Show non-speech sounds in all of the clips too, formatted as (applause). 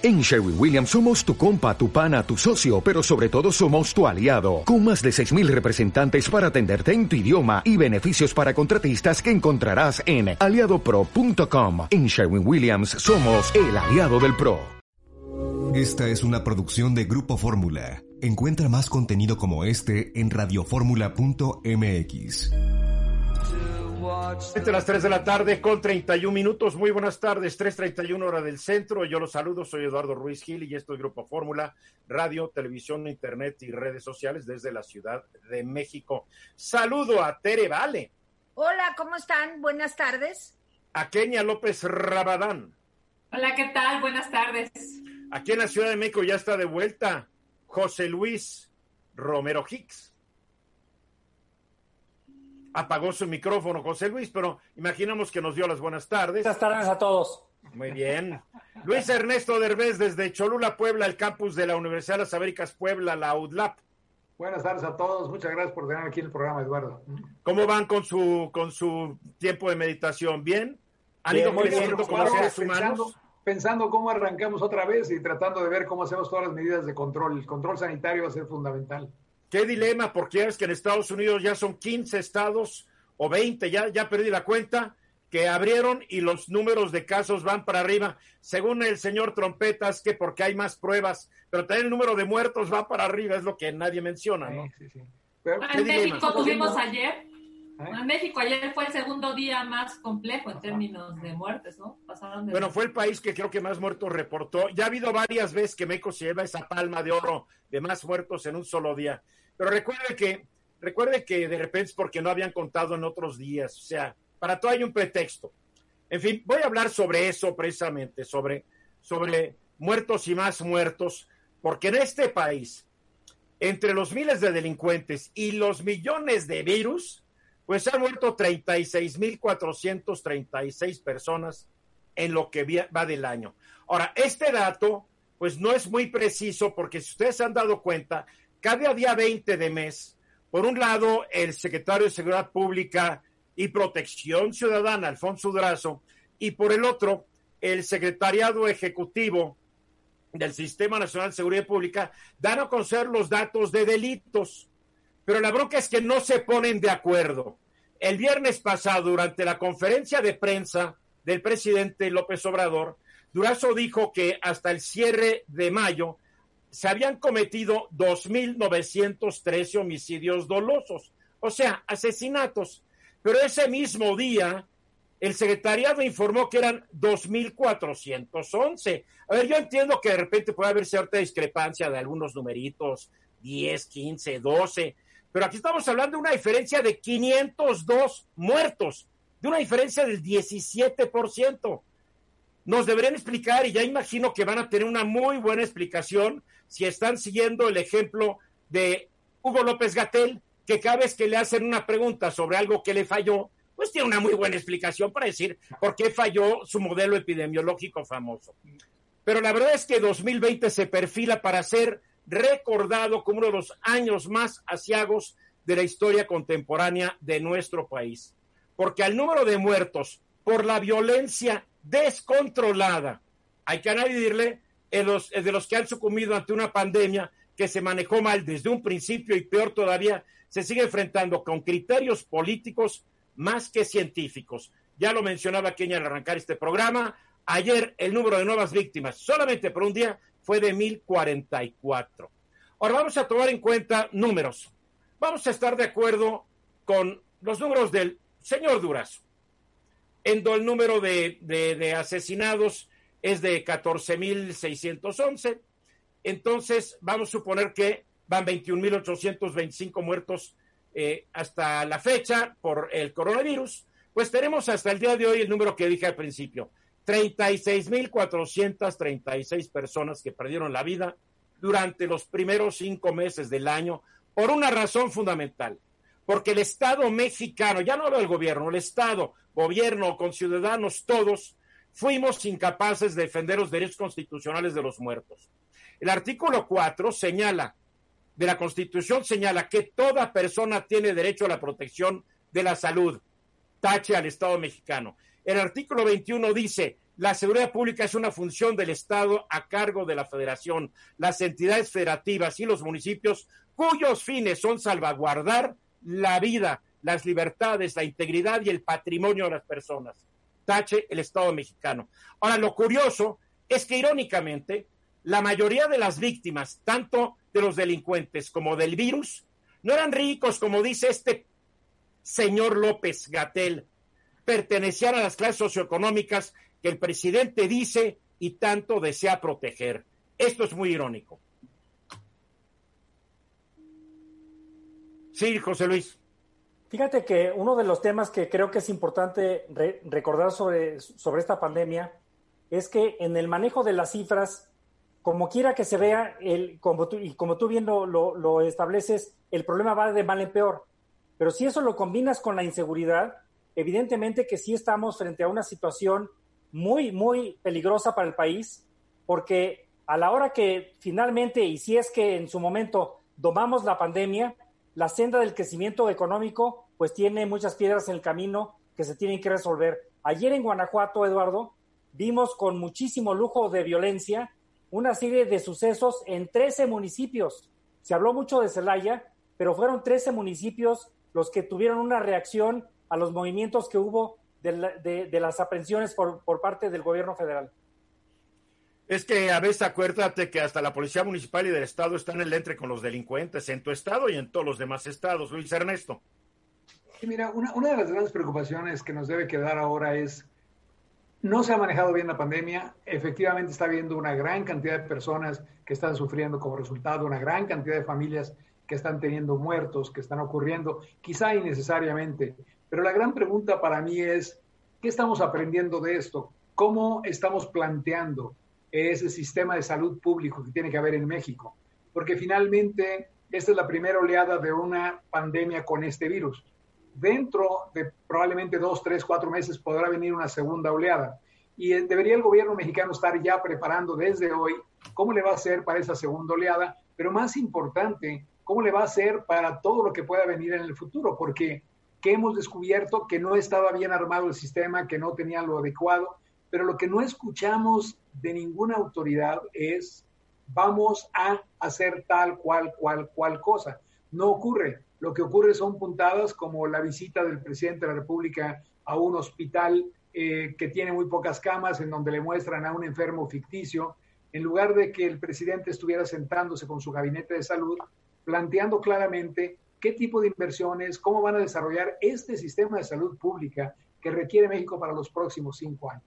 En Sherwin Williams somos tu compa, tu pana, tu socio, pero sobre todo somos tu aliado, con más de 6.000 representantes para atenderte en tu idioma y beneficios para contratistas que encontrarás en aliadopro.com. En Sherwin Williams somos el aliado del PRO. Esta es una producción de Grupo Fórmula. Encuentra más contenido como este en radioformula.mx. Entre las 3 de la tarde con 31 minutos. Muy buenas tardes, 3.31 hora del centro. Yo los saludo, soy Eduardo Ruiz Gil y esto es Grupo Fórmula, radio, televisión, internet y redes sociales desde la Ciudad de México. Saludo a Tere Vale. Hola, ¿cómo están? Buenas tardes. A Kenia López Rabadán. Hola, ¿qué tal? Buenas tardes. Aquí en la Ciudad de México ya está de vuelta José Luis Romero Hicks apagó su micrófono José Luis, pero imaginamos que nos dio las buenas tardes. Buenas tardes a todos. Muy bien. Luis Ernesto Derbez desde Cholula, Puebla, el campus de la Universidad de las Américas Puebla, la UDLAP. Buenas tardes a todos. Muchas gracias por tener aquí el programa, Eduardo. ¿Cómo van con su con su tiempo de meditación? ¿Bien? ¿Han ido creciendo como seres humanos? Pensando cómo arrancamos otra vez y tratando de ver cómo hacemos todas las medidas de control. El control sanitario va a ser fundamental. Qué dilema, porque es que en Estados Unidos ya son 15 estados o 20, ya, ya perdí la cuenta, que abrieron y los números de casos van para arriba. Según el señor Trompetas, que porque hay más pruebas, pero también el número de muertos va para arriba, es lo que nadie menciona, ¿no? Sí, sí, pero, en México tuvimos ayer. En México ayer fue el segundo día más complejo en términos de muertes, ¿no? Pasaron de... Bueno, fue el país que creo que más muertos reportó. Ya ha habido varias veces que México se lleva esa palma de oro de más muertos en un solo día. Pero recuerde que, recuerde que de repente es porque no habían contado en otros días. O sea, para todo hay un pretexto. En fin, voy a hablar sobre eso precisamente, sobre, sobre muertos y más muertos, porque en este país, entre los miles de delincuentes y los millones de virus, pues han muerto 36.436 personas en lo que va del año. Ahora, este dato, pues no es muy preciso porque si ustedes se han dado cuenta, cada día 20 de mes, por un lado, el secretario de Seguridad Pública y Protección Ciudadana, Alfonso Durazo, y por el otro, el secretariado ejecutivo del Sistema Nacional de Seguridad Pública, dan a conocer los datos de delitos. Pero la bronca es que no se ponen de acuerdo. El viernes pasado, durante la conferencia de prensa del presidente López Obrador, Durazo dijo que hasta el cierre de mayo se habían cometido 2.913 homicidios dolosos, o sea, asesinatos. Pero ese mismo día, el secretariado informó que eran 2.411. A ver, yo entiendo que de repente puede haber cierta discrepancia de algunos numeritos, 10, 15, 12, pero aquí estamos hablando de una diferencia de 502 muertos, de una diferencia del 17% nos deberían explicar y ya imagino que van a tener una muy buena explicación si están siguiendo el ejemplo de Hugo López Gatel, que cada vez que le hacen una pregunta sobre algo que le falló, pues tiene una muy buena explicación para decir por qué falló su modelo epidemiológico famoso. Pero la verdad es que 2020 se perfila para ser recordado como uno de los años más asiagos de la historia contemporánea de nuestro país. Porque al número de muertos por la violencia descontrolada. Hay que añadirle en los, de los que han sucumbido ante una pandemia que se manejó mal desde un principio y peor todavía, se sigue enfrentando con criterios políticos más que científicos. Ya lo mencionaba Kenia al arrancar este programa. Ayer el número de nuevas víctimas solamente por un día fue de 1044. Ahora vamos a tomar en cuenta números. Vamos a estar de acuerdo con los números del señor Durazo en el número de, asesinados es de 14.611. Entonces, vamos a suponer que van 21.825 muertos eh, hasta la fecha por el coronavirus. Pues tenemos hasta el día de hoy el número que dije al principio, 36.436 personas que perdieron la vida durante los primeros cinco meses del año por una razón fundamental porque el Estado mexicano, ya no hablo del gobierno, el Estado, gobierno con ciudadanos todos, fuimos incapaces de defender los derechos constitucionales de los muertos. El artículo 4 señala, de la Constitución señala que toda persona tiene derecho a la protección de la salud. Tache al Estado mexicano. El artículo 21 dice, La seguridad pública es una función del Estado a cargo de la Federación, las entidades federativas y los municipios cuyos fines son salvaguardar la vida, las libertades, la integridad y el patrimonio de las personas. Tache el Estado mexicano. Ahora, lo curioso es que irónicamente, la mayoría de las víctimas, tanto de los delincuentes como del virus, no eran ricos, como dice este señor López Gatel, pertenecían a las clases socioeconómicas que el presidente dice y tanto desea proteger. Esto es muy irónico. Sí, José Luis. Fíjate que uno de los temas que creo que es importante recordar sobre, sobre esta pandemia es que en el manejo de las cifras, como quiera que se vea, el, como tú, y como tú bien lo, lo, estableces, el problema va de mal en peor. Pero si eso lo combinas con la inseguridad, evidentemente que sí estamos frente a una situación muy, muy peligrosa para el país, porque a la hora que finalmente, y si es que en su momento domamos la pandemia, la senda del crecimiento económico pues tiene muchas piedras en el camino que se tienen que resolver. Ayer en Guanajuato, Eduardo, vimos con muchísimo lujo de violencia una serie de sucesos en 13 municipios. Se habló mucho de Celaya, pero fueron 13 municipios los que tuvieron una reacción a los movimientos que hubo de, las aprehensiones por, por, parte del gobierno federal. Es que a veces acuérdate que hasta la Policía Municipal y del Estado están en el entre con los delincuentes en tu estado y en todos los demás estados. Luis Ernesto. mira, una, una de las grandes preocupaciones que nos debe quedar ahora es no se ha manejado bien la pandemia. Efectivamente está habiendo una gran cantidad de personas que están sufriendo como resultado, una gran cantidad de familias que están teniendo muertos, que están ocurriendo, quizá innecesariamente. Pero la gran pregunta para mí es, ¿qué estamos aprendiendo de esto? ¿Cómo estamos planteando ese sistema de salud público que tiene que haber en México? Porque finalmente esta es la primera oleada de una pandemia con este virus dentro de probablemente dos, tres, cuatro meses podrá venir una segunda oleada. Y eh, debería el gobierno mexicano estar ya preparando desde hoy cómo le va a hacer para esa segunda oleada, pero más importante, cómo le va a hacer para todo lo que pueda venir en el futuro, porque que hemos descubierto que no estaba bien armado el sistema, que no tenía lo adecuado, pero lo que no escuchamos de ninguna autoridad es vamos a hacer tal, cual, cual, cual cosa. No ocurre. Lo que ocurre son puntadas como la visita del presidente de la República a un hospital eh, que tiene muy pocas camas, en donde le muestran a un enfermo ficticio, en lugar de que el presidente estuviera sentándose con su gabinete de salud, planteando claramente qué tipo de inversiones, cómo van a desarrollar este sistema de salud pública que requiere México para los próximos cinco años.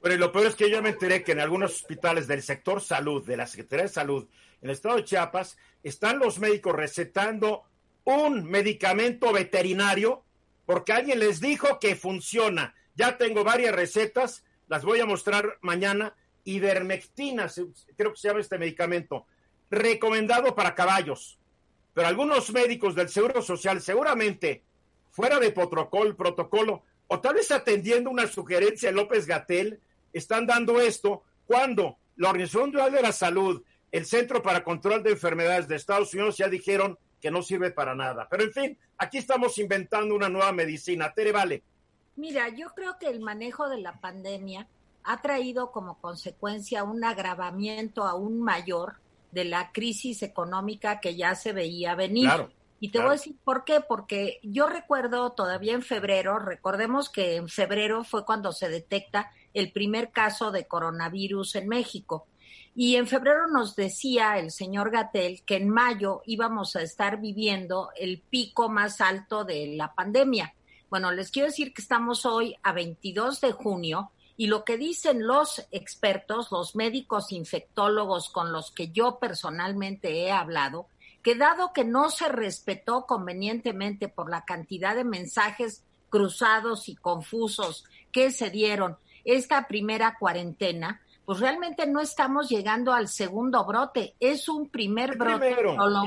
Bueno, y lo peor es que yo me enteré que en algunos hospitales del sector salud, de la Secretaría de Salud, en el estado de Chiapas, están los médicos recetando un medicamento veterinario porque alguien les dijo que funciona. Ya tengo varias recetas, las voy a mostrar mañana. Ivermectina, creo que se llama este medicamento, recomendado para caballos. Pero algunos médicos del Seguro Social, seguramente fuera de protocolo, protocolo, o tal vez atendiendo una sugerencia de López Gatel, están dando esto cuando la Organización Mundial de la Salud, el Centro para Control de Enfermedades de Estados Unidos ya dijeron que no sirve para nada. Pero en fin, aquí estamos inventando una nueva medicina. Tere, vale. Mira, yo creo que el manejo de la pandemia ha traído como consecuencia un agravamiento aún mayor de la crisis económica que ya se veía venir. y te voy a decir por qué, porque yo recuerdo todavía en febrero, recordemos que en febrero fue cuando se detecta el primer caso de coronavirus en México. Y en febrero nos decía el señor Gatel que en mayo íbamos a estar viviendo el pico más alto de la pandemia. Bueno, les quiero decir que estamos hoy a 22 de junio y lo que dicen los expertos, los médicos infectólogos con los que yo personalmente he hablado, que dado que no se respetó convenientemente por la cantidad de mensajes cruzados y confusos que se dieron esta primera cuarentena, pues realmente no estamos llegando al segundo brote, es un primer brote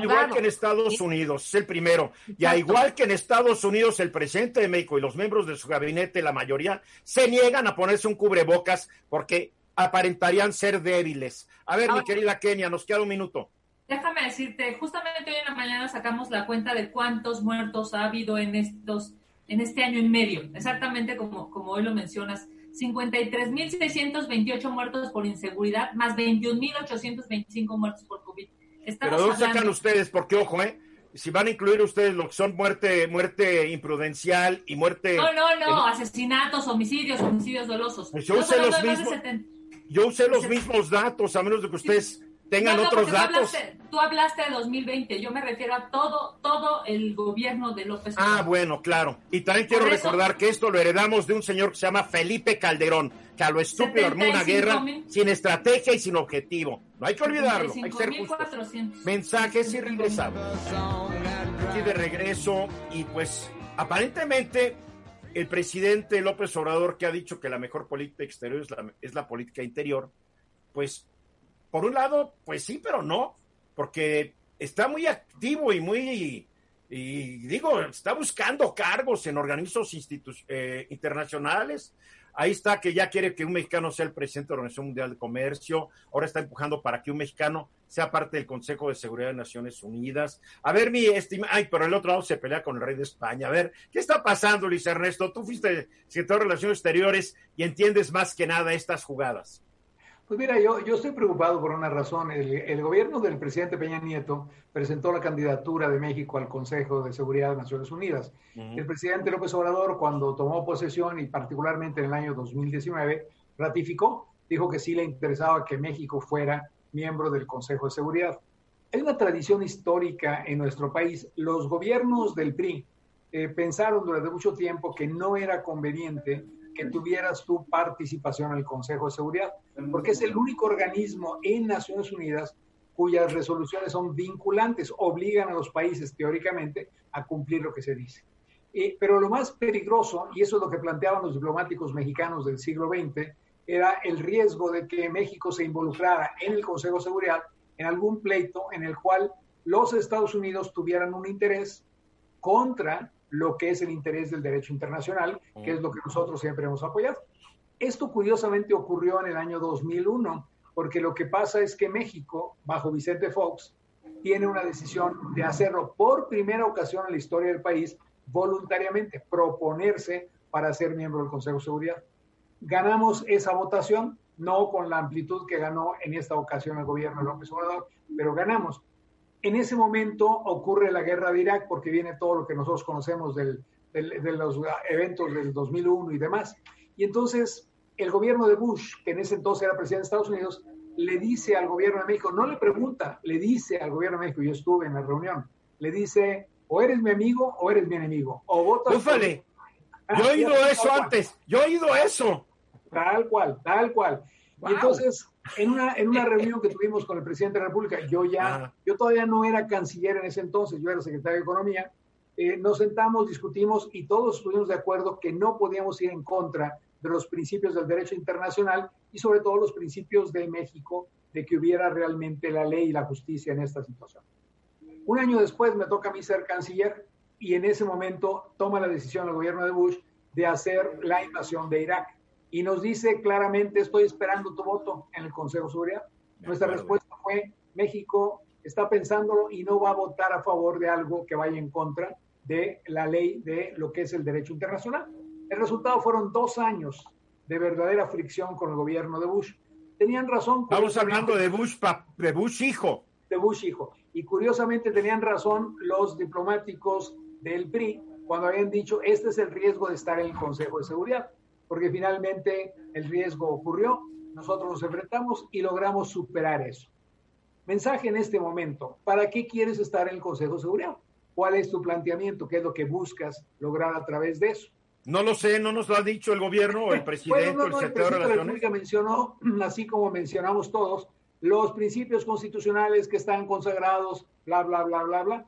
Igual que en Estados Unidos, es el primero. Y a igual que en Estados Unidos, el presidente de México y los miembros de su gabinete, la mayoría, se niegan a ponerse un cubrebocas porque aparentarían ser débiles. A ver, mi querida Kenia, nos queda un minuto. Déjame decirte, justamente hoy en la mañana sacamos la cuenta de cuántos muertos ha habido en estos, en este año y medio, exactamente como, como hoy lo mencionas 53.628 muertos por inseguridad, más 21.825 muertos por COVID. Estamos Pero ¿dónde sacan ustedes? Porque, ojo, ¿eh? si van a incluir ustedes lo que son muerte, muerte imprudencial y muerte... No, no, no, asesinatos, homicidios, homicidios dolosos. Pues yo usé los mismos, yo usé los mismos datos, a menos de que ustedes tengan otros datos. Tú hablaste, de 2020, yo me refiero a todo, todo el gobierno de López ah, Obrador. Ah, bueno, claro. Y también quiero recordar que esto lo heredamos de un señor que se llama Felipe Calderón, que a lo estúpido armó una guerra sin estrategia y sin objetivo. No hay que olvidarlo, hay que ser Mensajes y regresamos. Aquí de regreso y pues aparentemente el presidente López Obrador que ha dicho que la mejor política exterior es la, es la política interior, pues por un lado, pues sí, pero no, porque está muy activo y muy, y digo, está buscando cargos en organismos eh, internacionales. Ahí está que ya quiere que un mexicano sea el presidente de la Organización Mundial de Comercio. Ahora está empujando para que un mexicano sea parte del Consejo de Seguridad de Naciones Unidas. A ver, mi estima. Ay, pero el otro lado se pelea con el rey de España. A ver, ¿qué está pasando, Luis Ernesto? Tú fuiste secretario de Relaciones Exteriores y entiendes más que nada estas jugadas. Pues mira, yo, yo estoy preocupado por una razón. El, gobierno del presidente Peña Nieto presentó la candidatura de México al Consejo de Seguridad de Naciones Unidas. El presidente López Obrador, cuando tomó posesión y particularmente en el año 2019, ratificó, dijo que sí le interesaba que México fuera miembro del Consejo de Seguridad. Hay una tradición histórica en nuestro país. Los gobiernos del PRI eh, pensaron durante mucho tiempo que no era conveniente que tuvieras tu participación en el Consejo de Seguridad, porque es el único organismo en Naciones Unidas cuyas resoluciones son vinculantes, obligan a los países teóricamente a cumplir lo que se dice. Eh, pero lo más peligroso, y eso es lo que planteaban los diplomáticos mexicanos del siglo XX, era el riesgo de que México se involucrara en el Consejo de Seguridad en algún pleito en el cual los Estados Unidos tuvieran un interés contra lo que es el interés del derecho internacional, que es lo que nosotros siempre hemos apoyado. Esto curiosamente ocurrió en el año 2001, porque lo que pasa es que México, bajo Vicente Fox, tiene una decisión de hacerlo por primera ocasión en la historia del país, voluntariamente, proponerse para ser miembro del Consejo de Seguridad. Ganamos esa votación, no con la amplitud que ganó en esta ocasión el gobierno de López Obrador, pero ganamos. En ese momento ocurre la guerra de Irak porque viene todo lo que nosotros conocemos del, de los eventos del 2001 y demás. Y entonces el gobierno de Bush, que en ese entonces era presidente de Estados Unidos, le dice al gobierno de México, no le pregunta, le dice al gobierno de México, yo estuve en la reunión, le dice, o eres mi amigo o eres mi enemigo. O votas Ufale. Yo he oído eso antes, yo he oído eso. Tal cual, tal cual. Y entonces en una, en una (laughs) reunión que tuvimos con el presidente de la República, yo ya, yo todavía no era canciller en ese entonces, yo era secretario de Economía, eh, nos sentamos, discutimos y todos estuvimos de acuerdo que no podíamos ir en contra de los principios del derecho internacional y sobre todo los principios de México de que hubiera realmente la ley y la justicia en esta situación. Un año después me toca a mí ser canciller y en ese momento toma la decisión el gobierno de Bush de hacer la invasión de Irak y nos dice claramente, estoy esperando tu voto en el Consejo de Seguridad. Nuestra respuesta fue, México está pensándolo y no va a votar a favor de algo que vaya en contra de la ley de lo que es el derecho internacional. El resultado fueron dos años de verdadera fricción con el gobierno de Bush. Tenían razón. Estamos hablando de Bush, de Bush hijo. De Bush hijo. Y curiosamente tenían razón los diplomáticos del PRI cuando habían dicho, este es el riesgo de estar en el Consejo de Seguridad porque finalmente el riesgo ocurrió, nosotros nos enfrentamos y logramos superar eso. Mensaje en este momento, ¿para qué quieres estar en el Consejo de Seguridad? ¿Cuál es tu planteamiento? ¿Qué es lo que buscas lograr a través de eso? No lo sé, no nos lo ha dicho el gobierno o el (laughs) presidente el secretario de la República mencionó, (clears throat) así como mencionamos todos, los principios constitucionales que están consagrados, bla, bla, bla, bla, bla.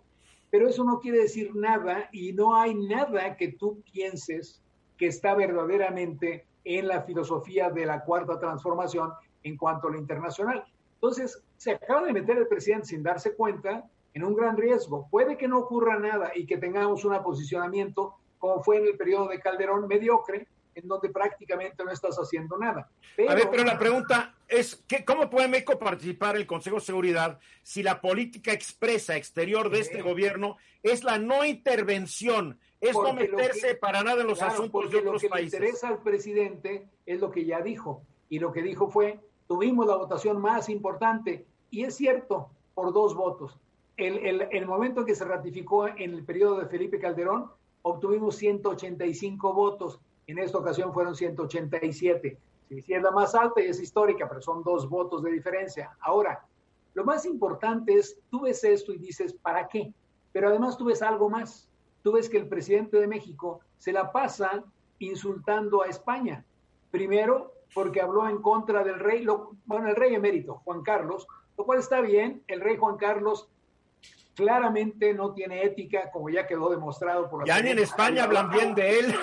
Pero eso no quiere decir nada y no hay nada que tú pienses que está verdaderamente en la filosofía de la cuarta transformación en cuanto a lo internacional. Entonces, se acaba de meter el presidente sin darse cuenta en un gran riesgo. Puede que no ocurra nada y que tengamos un posicionamiento como fue en el periodo de Calderón mediocre, en donde prácticamente no estás haciendo nada. a ver, pero la pregunta es, ¿qué, ¿cómo puede México participar en el Consejo de Seguridad si la política expresa exterior de este gobierno es la no intervención es no meterse para nada en los asuntos de otros lo que Le interesa al presidente es lo que ya dijo. Y lo que dijo fue, tuvimos la votación más importante. Y es cierto, por dos votos. El, el, el momento en que se ratificó en el periodo de Felipe Calderón, obtuvimos 185 votos. En esta ocasión fueron 187. Sí, sí, es la más alta y es histórica, pero son dos votos de diferencia. Ahora, lo más importante es, tú ves esto y dices, ¿para qué? Pero además tú ves algo más. Tú ves que el presidente de México se la pasa insultando a España. Primero, porque habló en contra del rey, lo, bueno, el rey emérito, Juan Carlos, lo cual está bien. El rey Juan Carlos claramente no tiene ética, como ya quedó demostrado por la. Ya ni en España hablan bien de él.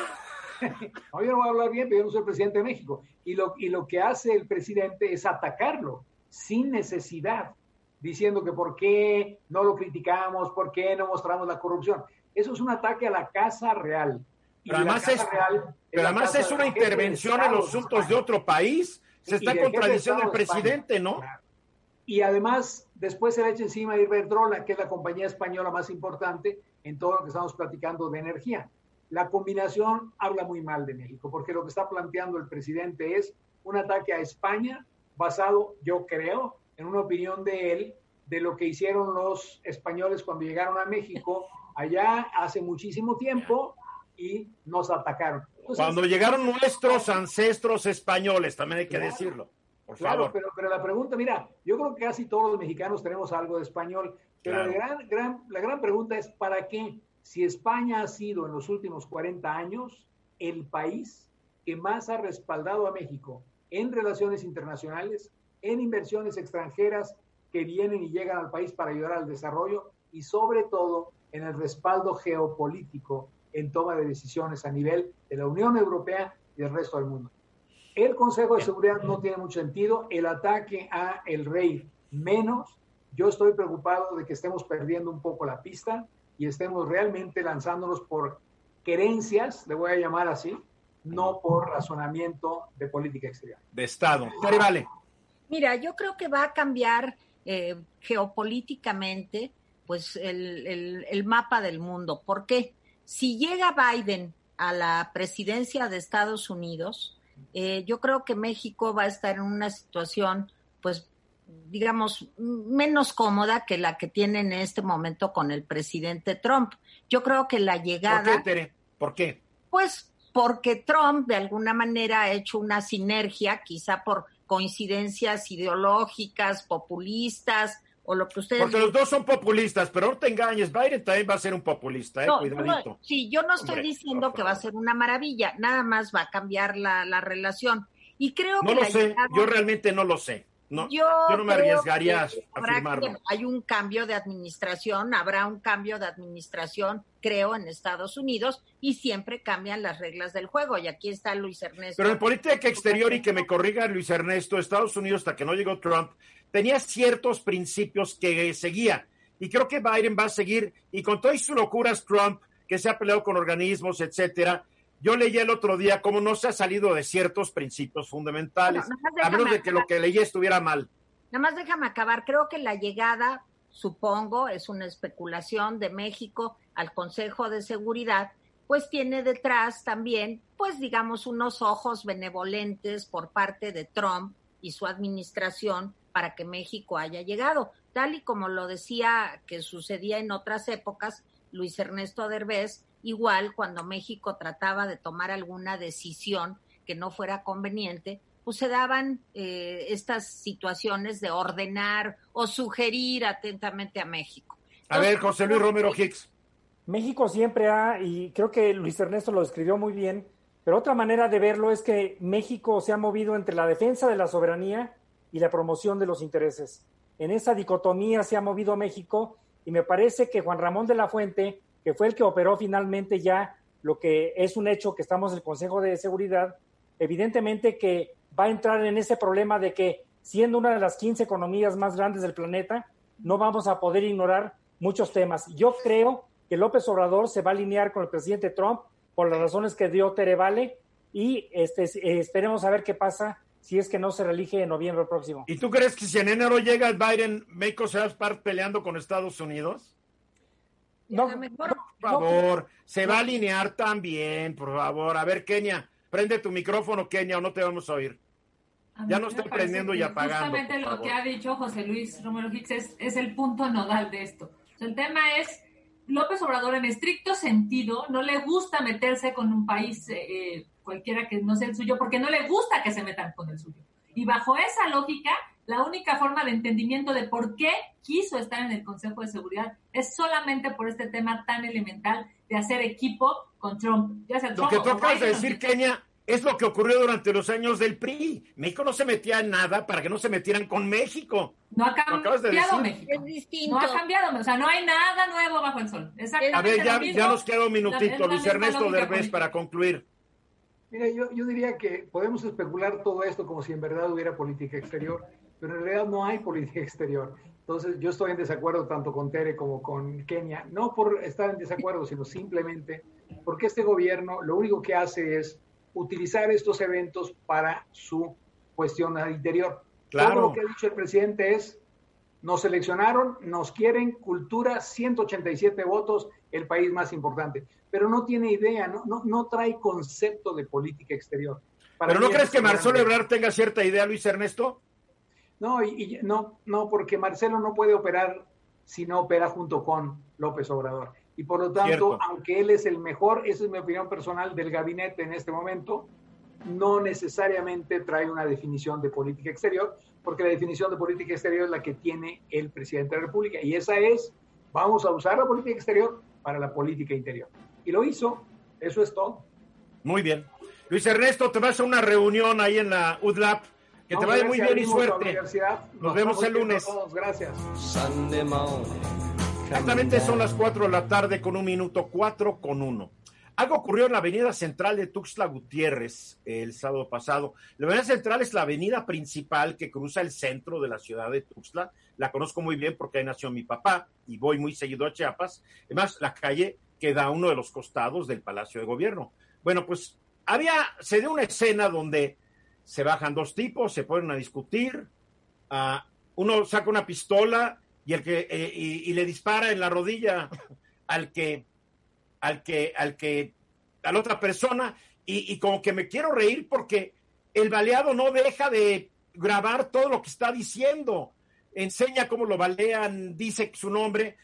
(laughs) no, yo no voy a hablar bien, pero yo no soy el presidente de México. Y lo, y lo que hace el presidente es atacarlo sin necesidad, diciendo que por qué no lo criticamos, por qué no mostramos la corrupción. Eso es un ataque a la Casa Real. pero además, es, pero además es una intervención en los asuntos de otro país. Se está contradiciendo el presidente, ¿no? Y además, después se le echa encima a Iberdrola, que es la compañía española más importante en todo lo que estamos platicando de energía. La combinación habla muy mal de México, porque lo que está planteando el presidente es un ataque a España basado, yo creo, en una opinión de él, de lo que hicieron los españoles cuando llegaron a México allá hace muchísimo tiempo y nos atacaron. cuando llegaron nuestros ancestros españoles, también hay que decirlo claro, Pero, pero la pregunta, mira, yo creo que casi todos los mexicanos tenemos algo de español, pero la, gran, gran, la gran pregunta es, ¿para qué? Si España ha sido en los últimos 40 años el país que más ha respaldado a México en relaciones internacionales, en inversiones extranjeras que vienen y llegan al país para ayudar al desarrollo y sobre todo en el respaldo geopolítico en toma de decisiones a nivel de la Unión Europea y del resto del mundo. El Consejo de Seguridad no tiene mucho sentido, el ataque a el rey menos. Yo estoy preocupado de que estemos perdiendo un poco la pista y estemos realmente lanzándonos por querencias, le voy a llamar así, no por razonamiento de política exterior. De Estado. vale. Mira, yo creo que va a cambiar eh, geopolíticamente pues el, el, el mapa del mundo. ¿Por qué? Si llega Biden a la presidencia de Estados Unidos, eh, yo creo que México va a estar en una situación, pues, digamos, menos cómoda que la que tiene en este momento con el presidente Trump. Yo creo que la llegada... ¿Por qué, Tere? ¿Por qué? Pues porque Trump de alguna manera ha hecho una sinergia, quizá por coincidencias ideológicas, populistas, o lo que ustedes. Porque los dos son populistas, pero no te engañes, Biden también va a ser un populista, ¿eh? Cuidadito. sí, yo no estoy diciendo que va a ser una maravilla, nada más va a cambiar la, la relación. Y creo no que. lo sé, yo realmente no lo sé. No, yo, no me arriesgaría a afirmarlo. hay un cambio de administración, habrá un cambio de administración, creo, en Estados Unidos y siempre cambian las reglas del juego. Y aquí está Luis Ernesto. Pero en política exterior, y que me corriga Luis Ernesto, Estados Unidos, hasta que no llegó Trump, tenía ciertos principios que seguía. Y creo que Biden va a seguir, y con todas sus locuras, Trump, que se ha peleado con organismos, etcétera, yo leí el otro día cómo no se ha salido de ciertos principios fundamentales, a menos de que lo que leí estuviera mal. Nada más déjame acabar. Creo que la llegada, supongo, es una especulación de México al Consejo de Seguridad, pues tiene detrás también, pues digamos, unos ojos benevolentes por parte de Trump y su administración para que México haya llegado. Tal y como lo decía que sucedía en otras épocas, Luis Ernesto Derbez, igual cuando México trataba de tomar alguna decisión que no fuera conveniente, pues se daban eh, estas situaciones de ordenar o sugerir atentamente a México. a ver, José Luis Romero Hicks. México siempre ha, y creo que Luis Ernesto lo describió muy bien, pero otra manera de verlo es que México se ha movido entre la defensa de la soberanía y la promoción de los intereses. En esa dicotomía se ha movido México y me parece que Juan Ramón de la Fuente, que fue el que operó finalmente ya lo que es un hecho que estamos en el Consejo de Seguridad, evidentemente que va a entrar en ese problema de que siendo una de las 15 economías más grandes del planeta, no vamos a poder ignorar muchos temas. Yo creo que López Obrador se va a alinear con el presidente Trump por las razones que dio Terevale y este, eh, esperemos a ver qué pasa si es que no se reelige en noviembre próximo. ¿Y tú crees que si en enero llega el Biden, México se va a estar peleando con Estados Unidos? No, por favor, se va a alinear también, por favor. A ver, Kenia, prende tu micrófono, Kenia, o no te vamos a oír. ya no estoy prendiendo y apagando. Justamente lo que ha dicho José Luis Romero Hicks es, es el punto nodal de esto. el tema es, López Obrador en estricto sentido no le gusta meterse con un país eh, cualquiera que no sea el suyo, porque no le gusta que se metan con el suyo. Y bajo esa lógica, la única forma de entendimiento de por qué quiso estar en el Consejo de Seguridad es solamente por este tema tan elemental de hacer equipo con Trump. lo que tú acabas de decir, Kenia, es lo que ocurrió durante los años del PRI. México no se metía en nada para que no se metieran con México. No ha cambiado México. No ha cambiado, o sea, no hay nada nuevo bajo el sol. A ver, ya, ya, nos queda un minutito, Luis Ernesto Derbez, para concluir. Mira, yo, yo diría que podemos especular todo esto como si en verdad hubiera política exterior, pero en realidad no hay (laughs) política exterior. Entonces, yo estoy en desacuerdo tanto con Tere como con Kenia, no por estar en desacuerdo, sino simplemente porque este gobierno lo único que hace es utilizar estos eventos para su cuestión al interior. Claro. Todo lo que ha dicho el presidente es, nos seleccionaron, nos quieren, cultura, 187 votos, el país más importante. Pero no tiene idea, no, no, no trae concepto de política exterior. ¿Pero no crees que Marcelo Ebrard tenga cierta idea, Luis Ernesto? No, y, no, no, porque Marcelo no puede operar si no opera junto con López Obrador. Y por lo tanto, aunque él es el mejor, esa es mi opinión personal del gabinete en este momento, no necesariamente trae una definición de política exterior, porque la definición de política exterior es la que tiene el presidente de la República. Y esa es, vamos a usar la política exterior para la política interior. Y lo hizo, eso es todo. Muy bien. Luis Ernesto, te vas a una reunión ahí en la UDLAP que te vaya muy bien y suerte. Nos, vemos el lunes. gracias. Exactamente son las 4 de la tarde con un minuto, 4 con 1. Algo ocurrió en la avenida central de Tuxtla Gutiérrez el sábado pasado. La avenida central es la avenida principal que cruza el centro de la ciudad de Tuxtla. La conozco muy bien porque ahí nació mi papá y voy muy seguido a Chiapas. Además, la calle queda a uno de los costados del Palacio de Gobierno. Bueno, pues había, se dio una escena donde se bajan dos tipos, se ponen a discutir, uno saca una pistola y el que eh, y, le dispara en la rodilla al que al que al que a la otra persona y, y, como que me quiero reír porque el baleado no deja de grabar todo lo que está diciendo enseña cómo lo balean dice su nombre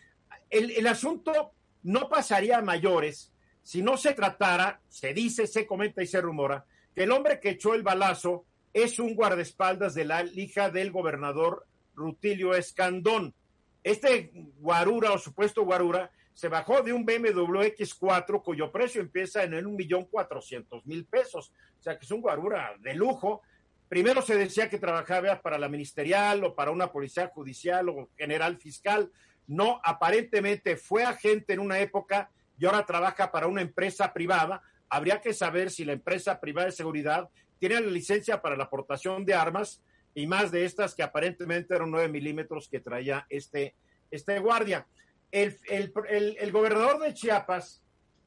el, el asunto no pasaría a mayores si no se tratara se dice se comenta y se rumora que el hombre que echó el balazo es un guardaespaldas de la hija del gobernador Rutilio Escandón. Este guarura o supuesto guarura se bajó de un BMW X4 cuyo precio empieza en un millón cuatrocientos mil pesos. O sea que es un guarura de lujo. Primero se decía que trabajaba para la ministerial o para una policía judicial o general fiscal. No, aparentemente fue agente en una época y ahora trabaja para una empresa privada habría que saber si la empresa privada de seguridad tiene la licencia para la aportación de armas y más de estas que aparentemente eran 9 milímetros que traía este, este guardia. El, gobernador de Chiapas,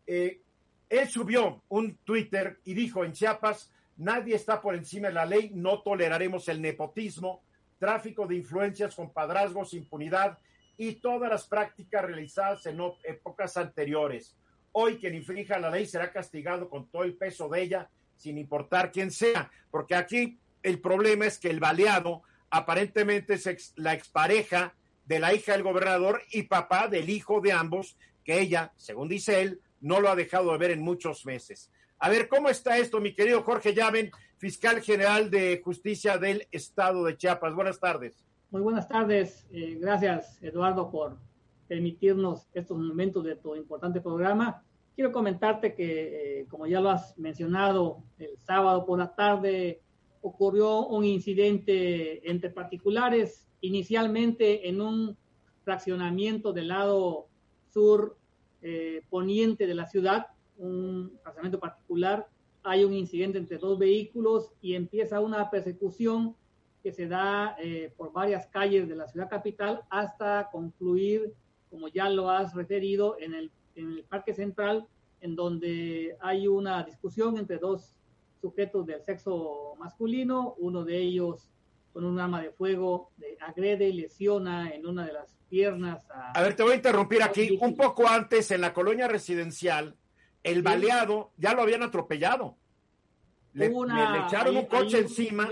eh, él subió un Twitter y dijo en Chiapas, nadie está por encima de la ley, no toleraremos el nepotismo, tráfico de influencias con padrazgos, impunidad y todas las prácticas realizadas en épocas anteriores. Hoy quien infrinja la ley será castigado con todo el peso de ella, sin importar quién sea, porque aquí el problema es que el baleado aparentemente es la expareja de la hija del gobernador y papá del hijo de ambos, que ella, según dice él, no lo ha dejado de ver en muchos meses. A ver, ¿cómo está esto, mi querido Jorge Llaven, fiscal general de justicia del estado de Chiapas? Buenas tardes. Muy buenas tardes. Eh, gracias, Eduardo, por permitirnos estos momentos de tu importante programa. Quiero comentarte que, eh, como ya lo has mencionado, el sábado por la tarde ocurrió un incidente entre particulares, inicialmente en un fraccionamiento del lado sur eh, poniente de la ciudad, un fraccionamiento particular. Hay un incidente entre dos vehículos y empieza una persecución que se da eh, por varias calles de la ciudad capital hasta concluir como ya lo has referido, en el, en el Parque Central, en donde hay una discusión entre dos sujetos del sexo masculino, uno de ellos con un arma de fuego, agrede y lesiona en una de las piernas. A, ver, te voy a interrumpir aquí. Un poco antes, en la colonia residencial, el baleado ya lo habían atropellado. Le, echaron un coche encima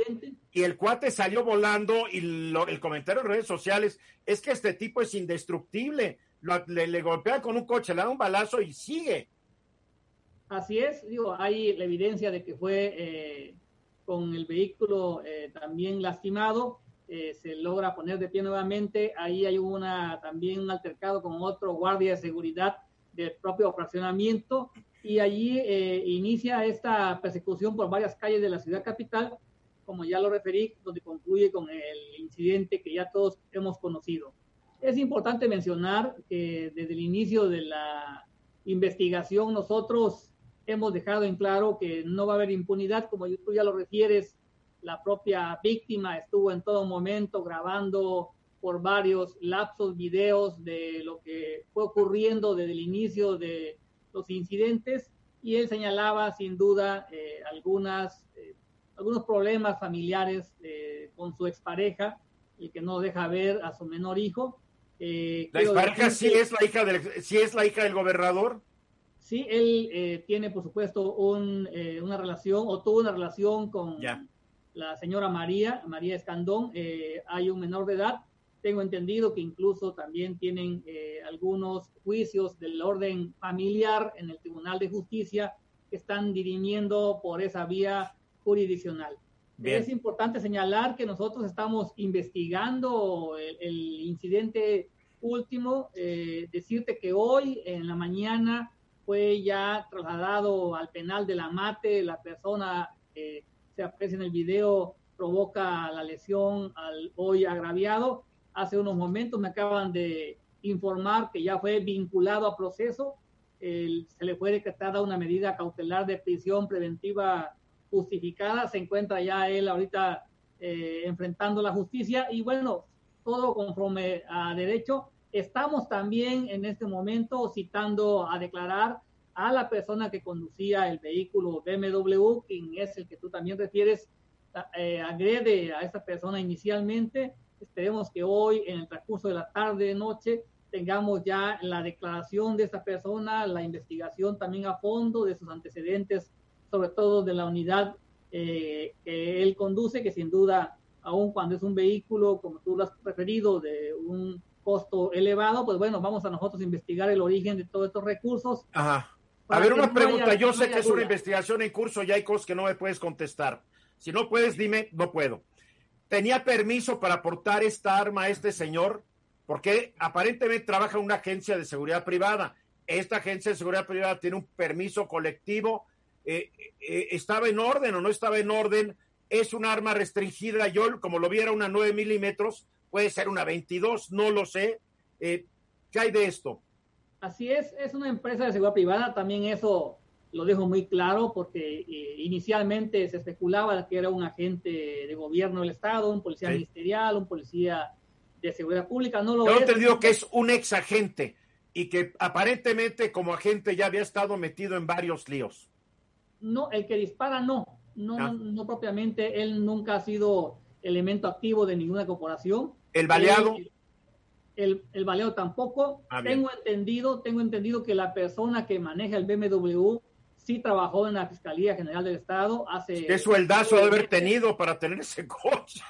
y el cuate salió volando y el comentario en redes sociales es que este tipo es indestructible. le, le golpea con un coche, le da un balazo y sigue. Así es, digo, hay la evidencia de que fue eh, con el vehículo eh, también lastimado, eh, se logra poner de pie nuevamente. Ahí hay una también un altercado con otro guardia de seguridad del propio fraccionamiento y allí inicia esta persecución por varias calles de la ciudad capital, como ya lo referí, donde concluye con el incidente que ya todos hemos conocido. Es importante mencionar que desde el inicio de la investigación nosotros hemos dejado en claro que no va a haber impunidad, como tú ya lo refieres, la propia víctima estuvo en todo momento grabando por varios lapsos videos de lo que fue ocurriendo desde el inicio de los incidentes y él señalaba sin duda eh, algunas, algunos problemas familiares eh, con su expareja, el que no deja ver a su menor hijo. ¿La expareja sí es la hija del, sí es la hija del gobernador? Sí, él eh, tiene, por supuesto, un, eh, una relación o tuvo una relación con la señora María, María Escandón. Eh, hay un menor de edad. Tengo entendido que incluso también tienen algunos juicios del orden familiar en el Tribunal de Justicia que están dirimiendo por esa vía jurisdiccional. Es importante señalar que nosotros estamos investigando el, el incidente último. decirte que hoy en la mañana fue ya trasladado al penal de la mate, la persona que se aprecia en el video provoca la lesión al hoy agraviado. Hace unos momentos me acaban de informar que ya fue vinculado a proceso, se le fue decretada una medida cautelar de prisión preventiva justificada, se encuentra ya él ahorita eh, enfrentando la justicia y bueno, todo conforme a derecho Estamos también en este momento citando a declarar a la persona que conducía el vehículo BMW, quien es el que tú también refieres, eh, agrede a esta persona inicialmente. Esperemos que hoy, en el transcurso de la tarde, noche, tengamos ya la declaración de esta persona, la investigación también a fondo de sus antecedentes, sobre todo de la unidad eh, que él conduce, que sin duda, aun cuando es un vehículo, como tú lo has referido, de un costo elevado, pues bueno, vamos a nosotros investigar el origen de todos estos recursos. Ajá. A ver, una pregunta. Yo sé que es una investigación en curso y hay cosas que no me puedes contestar. Si no puedes, dime, no puedo. ¿Tenía permiso para portar esta arma a este señor? Porque aparentemente trabaja en una agencia de seguridad privada. Esta agencia de seguridad privada tiene un permiso colectivo. Eh, eh, ¿Estaba en orden o no estaba en orden? ¿Es un arma restringida? Yo, como lo viera, una 9 milímetros, puede ser una 22, no lo sé. Eh, ¿Qué hay de esto? Así es, es una empresa de seguridad privada, también eso lo dejo muy claro porque eh, inicialmente se especulaba que era un agente de gobierno del Estado, un policía ministerial, un policía de seguridad pública, no lo Yo he entendido que es un ex agente y que aparentemente como agente ya había estado metido en varios líos. No, el que dispara no, no, ah. no propiamente, él nunca ha sido elemento activo de ninguna corporación. ¿El baleado? El, el, baleado tampoco. Ah, tengo entendido, tengo entendido que la persona que maneja el BMW sí trabajó en la Fiscalía General del Estado hace... ¿Qué sueldazo de haber tenido para tener ese (laughs) coche?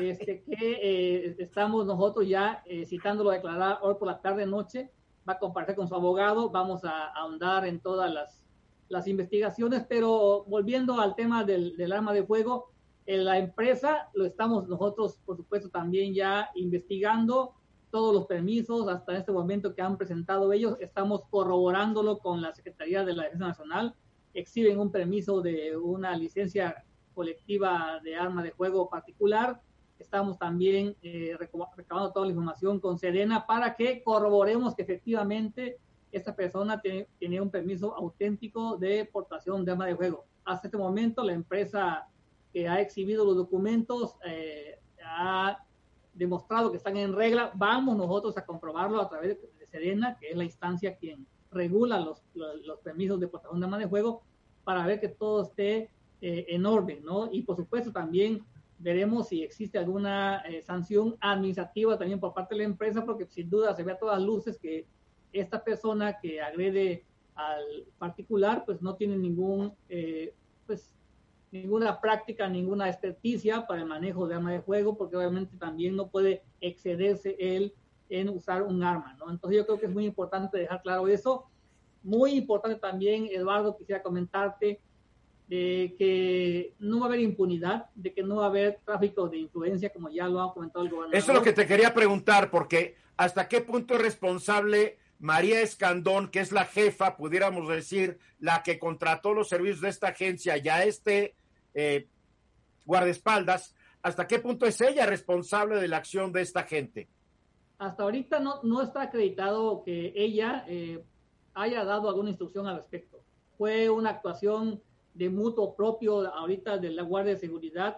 este, que eh, estamos nosotros ya eh, citándolo a declarar hoy por la tarde noche, va a compartir con su abogado, vamos a, ahondar en todas las, las, investigaciones, pero volviendo al tema del, del arma de fuego, en la empresa lo estamos nosotros, por supuesto, también ya investigando todos los permisos hasta este momento que han presentado ellos. Estamos corroborándolo con la Secretaría de la Defensa Nacional. Exhiben un permiso de una licencia colectiva de arma de juego particular. Estamos también eh, recabando toda la información con Serena para que corroboremos que efectivamente esta persona tiene un permiso auténtico de portación de arma de juego. Hasta este momento la empresa que ha exhibido los documentos, eh, ha demostrado que están en regla. Vamos nosotros a comprobarlo a través de Serena, que es la instancia quien regula los, los, permisos de portación de arma de juego, para ver que todo esté eh, en orden, ¿no? Y por supuesto también veremos si existe alguna eh, sanción administrativa también por parte de la empresa, porque sin duda se ve a todas luces que esta persona que agrede al particular, pues no tiene ningún, eh, pues ninguna práctica, ninguna experticia para el manejo de arma de fuego, porque obviamente también no puede excederse él en usar un arma, ¿no? Entonces yo creo que es muy importante dejar claro eso. Muy importante también, Eduardo, quisiera comentarte de que no va a haber impunidad, de que no va a haber tráfico de influencia, como ya lo ha comentado el gobernador. Eso es lo que te quería preguntar, porque hasta qué punto es responsable María Escandón, que es la jefa, pudiéramos decir, la que contrató los servicios de esta agencia, ya este eh, guardaespaldas, ¿hasta qué punto es ella responsable de la acción de esta gente? Hasta ahorita no, no está acreditado que ella eh, haya dado alguna instrucción al respecto. Fue una actuación de mutuo propio ahorita de la Guardia de Seguridad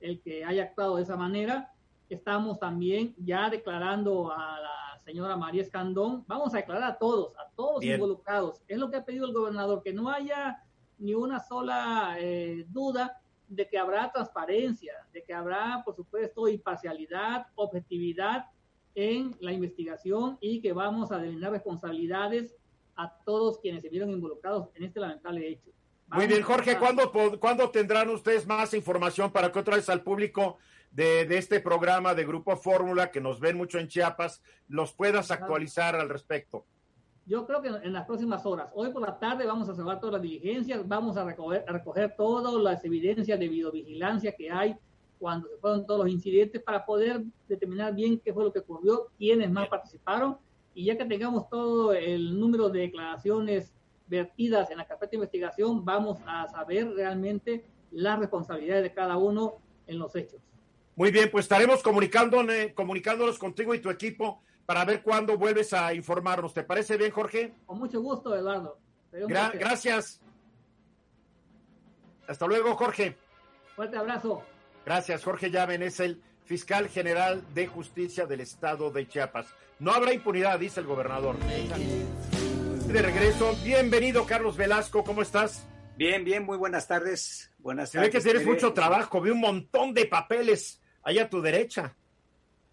el que haya actuado de esa manera. Estamos también ya declarando a la señora María Escandón, vamos a declarar a todos, a todos involucrados. Es lo que ha pedido el gobernador, que no haya ni una sola eh, duda de que habrá transparencia, de que habrá, por supuesto, imparcialidad, objetividad en la investigación y que vamos a delinear responsabilidades a todos quienes se vieron involucrados en este lamentable hecho. Muy bien, Jorge, ¿cuándo, ¿cuándo, tendrán ustedes más información para que otra vez al público de, de este programa de Grupo Fórmula, que nos ven mucho en Chiapas, los puedas actualizar al respecto? Yo creo que en las próximas horas, hoy por la tarde vamos a cerrar todas las diligencias, vamos a recoger, a recoger todas las evidencias de videovigilancia que hay cuando se fueron todos los incidentes para poder determinar bien qué fue lo que ocurrió, quiénes más participaron. Y ya que tengamos todo el número de declaraciones vertidas en la carpeta de investigación, vamos a saber realmente las responsabilidades de cada uno en los hechos. Muy bien, pues estaremos comunicándonos contigo y tu equipo para ver cuándo vuelves a informarnos. ¿Te parece bien, Jorge? Con mucho gusto, Eduardo. gracias. Hasta luego, Jorge. Fuerte abrazo. Gracias, Jorge Llaven es el fiscal general de justicia del estado de Chiapas. No habrá impunidad, dice el gobernador. De regreso, bienvenido, Carlos Velasco, ¿cómo estás? Bien, bien, muy buenas tardes. Buenas tardes. ve que tienes mucho trabajo, vi un montón de papeles ahí a tu derecha.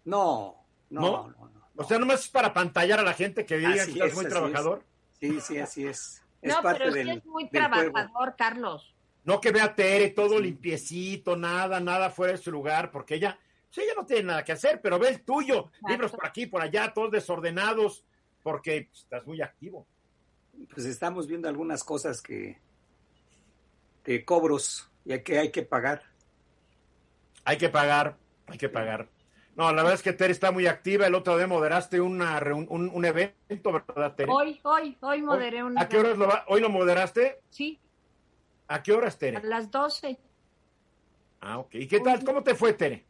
No, no, no. O sea, nomás es para pantallar a la gente que diga que estás muy trabajador. Sí, sí, así es. no, pero es que es muy trabajador, Carlos. No que vea Tere todo limpiecito, nada, nada fuera de su lugar, porque ella, sí, ella no tiene nada que hacer, pero ve el tuyo, libros por aquí, por allá, todos desordenados, porque estás muy activo. Pues estamos viendo algunas cosas que, que cobros, y que hay que pagar. Hay que pagar, hay que pagar. No, la verdad es que Tere está muy activa. El otro día moderaste una, un, un, evento, ¿verdad, Tere? Hoy, hoy, hoy moderé un ¿A qué horas lo va? ¿Hoy lo moderaste? Sí. ¿A qué horas, Tere? A las 12. Ah, ok. ¿Y qué tal? ¿Cómo te fue, Tere?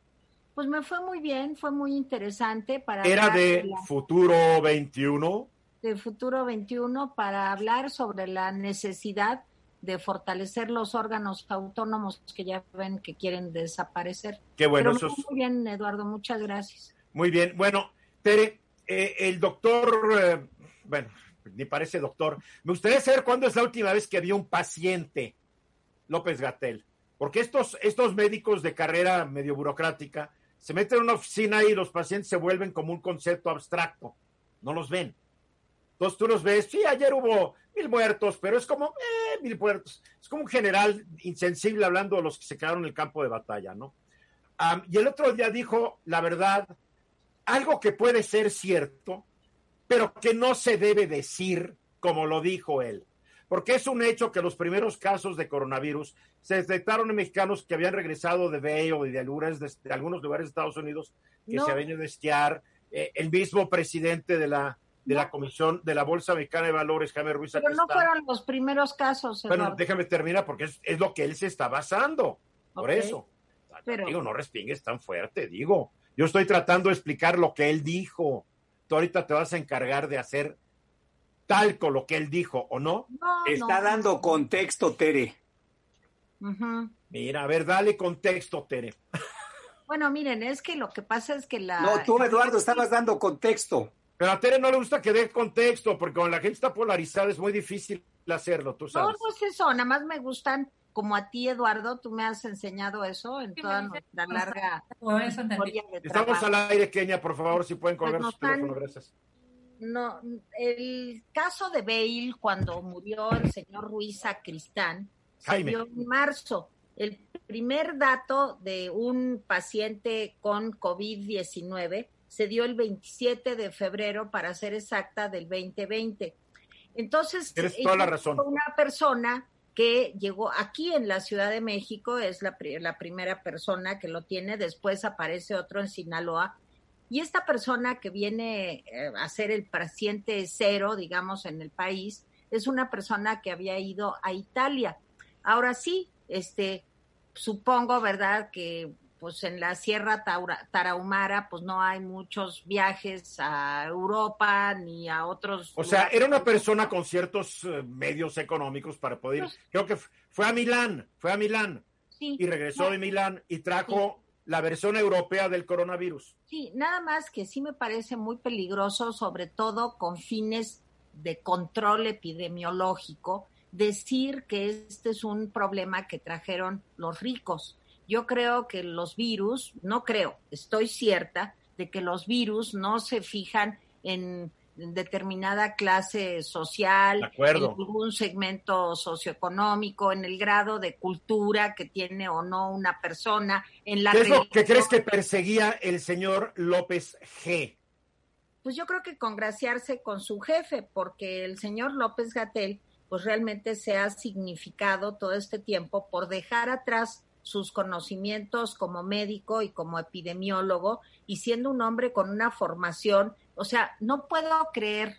Pues me fue muy bien, fue muy interesante para... ¿Era de Futuro 21? De Futuro 21 para hablar sobre la necesidad de fortalecer los órganos autónomos que ya ven que quieren desaparecer. Qué bueno. Pero Muy bien, Eduardo, muchas gracias. Muy bien. Bueno, Tere, eh, el doctor, eh, bueno, ni parece doctor. Me gustaría saber cuándo es la última vez que vio un paciente, López Gatel. Porque estos, estos médicos de carrera medio burocrática se meten en una oficina y los pacientes se vuelven como un concepto abstracto. No los ven. Entonces tú los ves, sí, ayer hubo mil muertos, pero es como, eh, mil muertos. Es como un general insensible hablando de los que se quedaron en el campo de batalla, ¿no? y el otro día dijo, la verdad, algo que puede ser cierto, pero que no se debe decir como lo dijo él. Porque es un hecho que los primeros casos de coronavirus se detectaron en mexicanos que habían regresado de Bay o de, lugares de, algunos lugares de Estados Unidos que se habían ido a esquiar. Eh, el mismo presidente de la de la Comisión de la Bolsa Mexicana de Valores, Jaime Ruiz. Pero no fueron los primeros casos. Bueno, déjame terminar porque es, lo que él se está basando. Por eso. Pero... Digo, no respingues tan fuerte, digo. Yo estoy tratando de explicar lo que él dijo. Tú ahorita te vas a encargar de hacer tal con lo que él dijo, ¿o no? está dando contexto, Tere. Mira, a ver, dale contexto, Tere. Bueno, miren, es que lo que pasa es que la... No, tú, Eduardo, estabas dando contexto. Pero a Tere no le gusta que dé contexto, porque cuando la gente está polarizada es muy difícil hacerlo, tú sabes. No, no es eso, nada más me gustan como a ti, Eduardo, tú me has enseñado eso en toda nuestra larga historia Estamos al aire, Kenia, por favor, si pueden colgar pues su teléfono, gracias. No, el caso de Bale, cuando murió el señor Ruiz Sacristán, se dio en marzo. El primer dato de un paciente con COVID-19 se dio el 27 de febrero, para ser exacta, del 2020. Entonces, toda la razón. una persona que llegó aquí en la Ciudad de México, es la, la primera persona que lo tiene, después aparece otro en Sinaloa, y esta persona que viene eh, a ser el paciente cero, digamos, en el país, es una persona que había ido a Italia. Ahora sí, este, supongo, ¿verdad?, que pues en la Sierra Tarahumara pues no hay muchos viajes a Europa ni a otros. O sea, era una persona con ciertos eh, medios económicos para poder. Pues creo que fue a Milán, fue a Milán y regresó de Milán y trajo la versión europea del coronavirus. Sí, nada más que sí me parece muy peligroso, sobre todo con fines de control epidemiológico, decir que este es un problema que trajeron los ricos yo creo que los virus, no creo, estoy cierta de que los virus no se fijan en determinada clase social, en algún segmento socioeconómico, en el grado de cultura que tiene o no una persona, en la ¿Qué es lo que crees que perseguía el señor López G? Pues yo creo que congraciarse con su jefe, porque el señor López Gatel, pues realmente se ha significado todo este tiempo por dejar atrás sus conocimientos como médico y como epidemiólogo y siendo un hombre con una formación, o sea, no puedo creer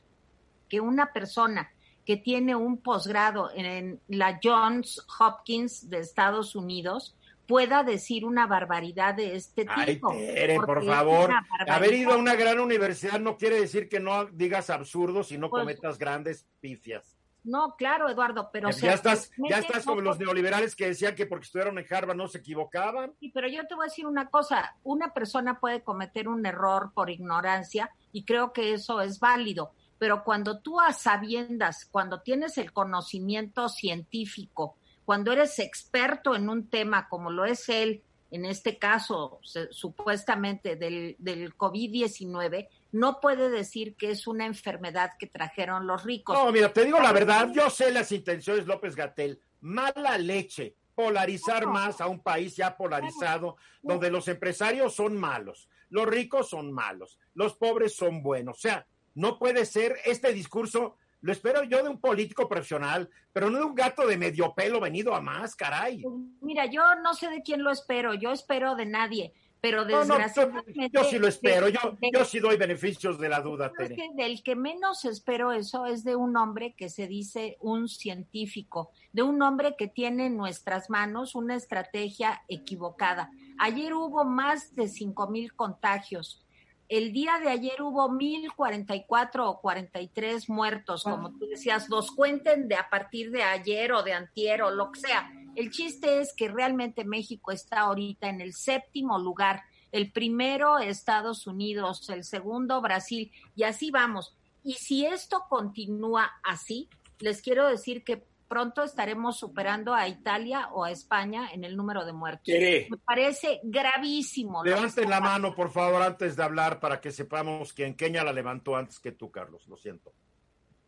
que una persona que tiene un posgrado en la Johns Hopkins de Estados Unidos pueda decir una barbaridad de este tipo. Ay, por favor, haber ido a una gran universidad no quiere decir que no digas absurdos y no pues cometas grandes pifias. No, claro, Eduardo, pero... Ya, estás, ya estás como los neoliberales que decían que porque estuvieron en Harvard no se equivocaban. Sí, pero yo te voy a decir una cosa, una persona puede cometer un error por ignorancia y creo que eso es válido, pero cuando tú a sabiendas, cuando tienes el conocimiento científico, cuando eres experto en un tema como lo es él, en este caso supuestamente del, del COVID-19, no puede decir que es una enfermedad que trajeron los ricos. No, mira, te digo la verdad, yo sé las intenciones López Gatel, mala leche, polarizar más a un país ya polarizado, donde los empresarios son malos, los ricos son malos, los pobres son buenos. O sea, no puede ser este discurso, lo espero yo de un político profesional, pero no de un gato de medio pelo venido a más, caray. Mira, yo no sé de quién lo espero, yo espero de nadie pero desgraciadamente... yo sí lo espero, yo, yo sí doy beneficios de la duda, Tere. que del que menos espero eso es de un hombre que se dice un científico, de un hombre que tiene en nuestras manos una estrategia equivocada. Ayer hubo más de cinco mil contagios. El día de ayer hubo mil cuarenta y cuatro o cuarenta y tres muertos, como tú decías, los cuenten de a partir de ayer o de antier o lo que sea el chiste es que realmente México está ahorita en el séptimo lugar. El primero, Estados Unidos, el segundo, Brasil, y así vamos. Y si esto continúa así, les quiero decir que pronto estaremos superando a Italia o a España en el número de muertos. Me parece gravísimo. Levanten la mano, por favor, antes de hablar para que sepamos quién Kenia la levantó antes que tú, Carlos. Lo siento.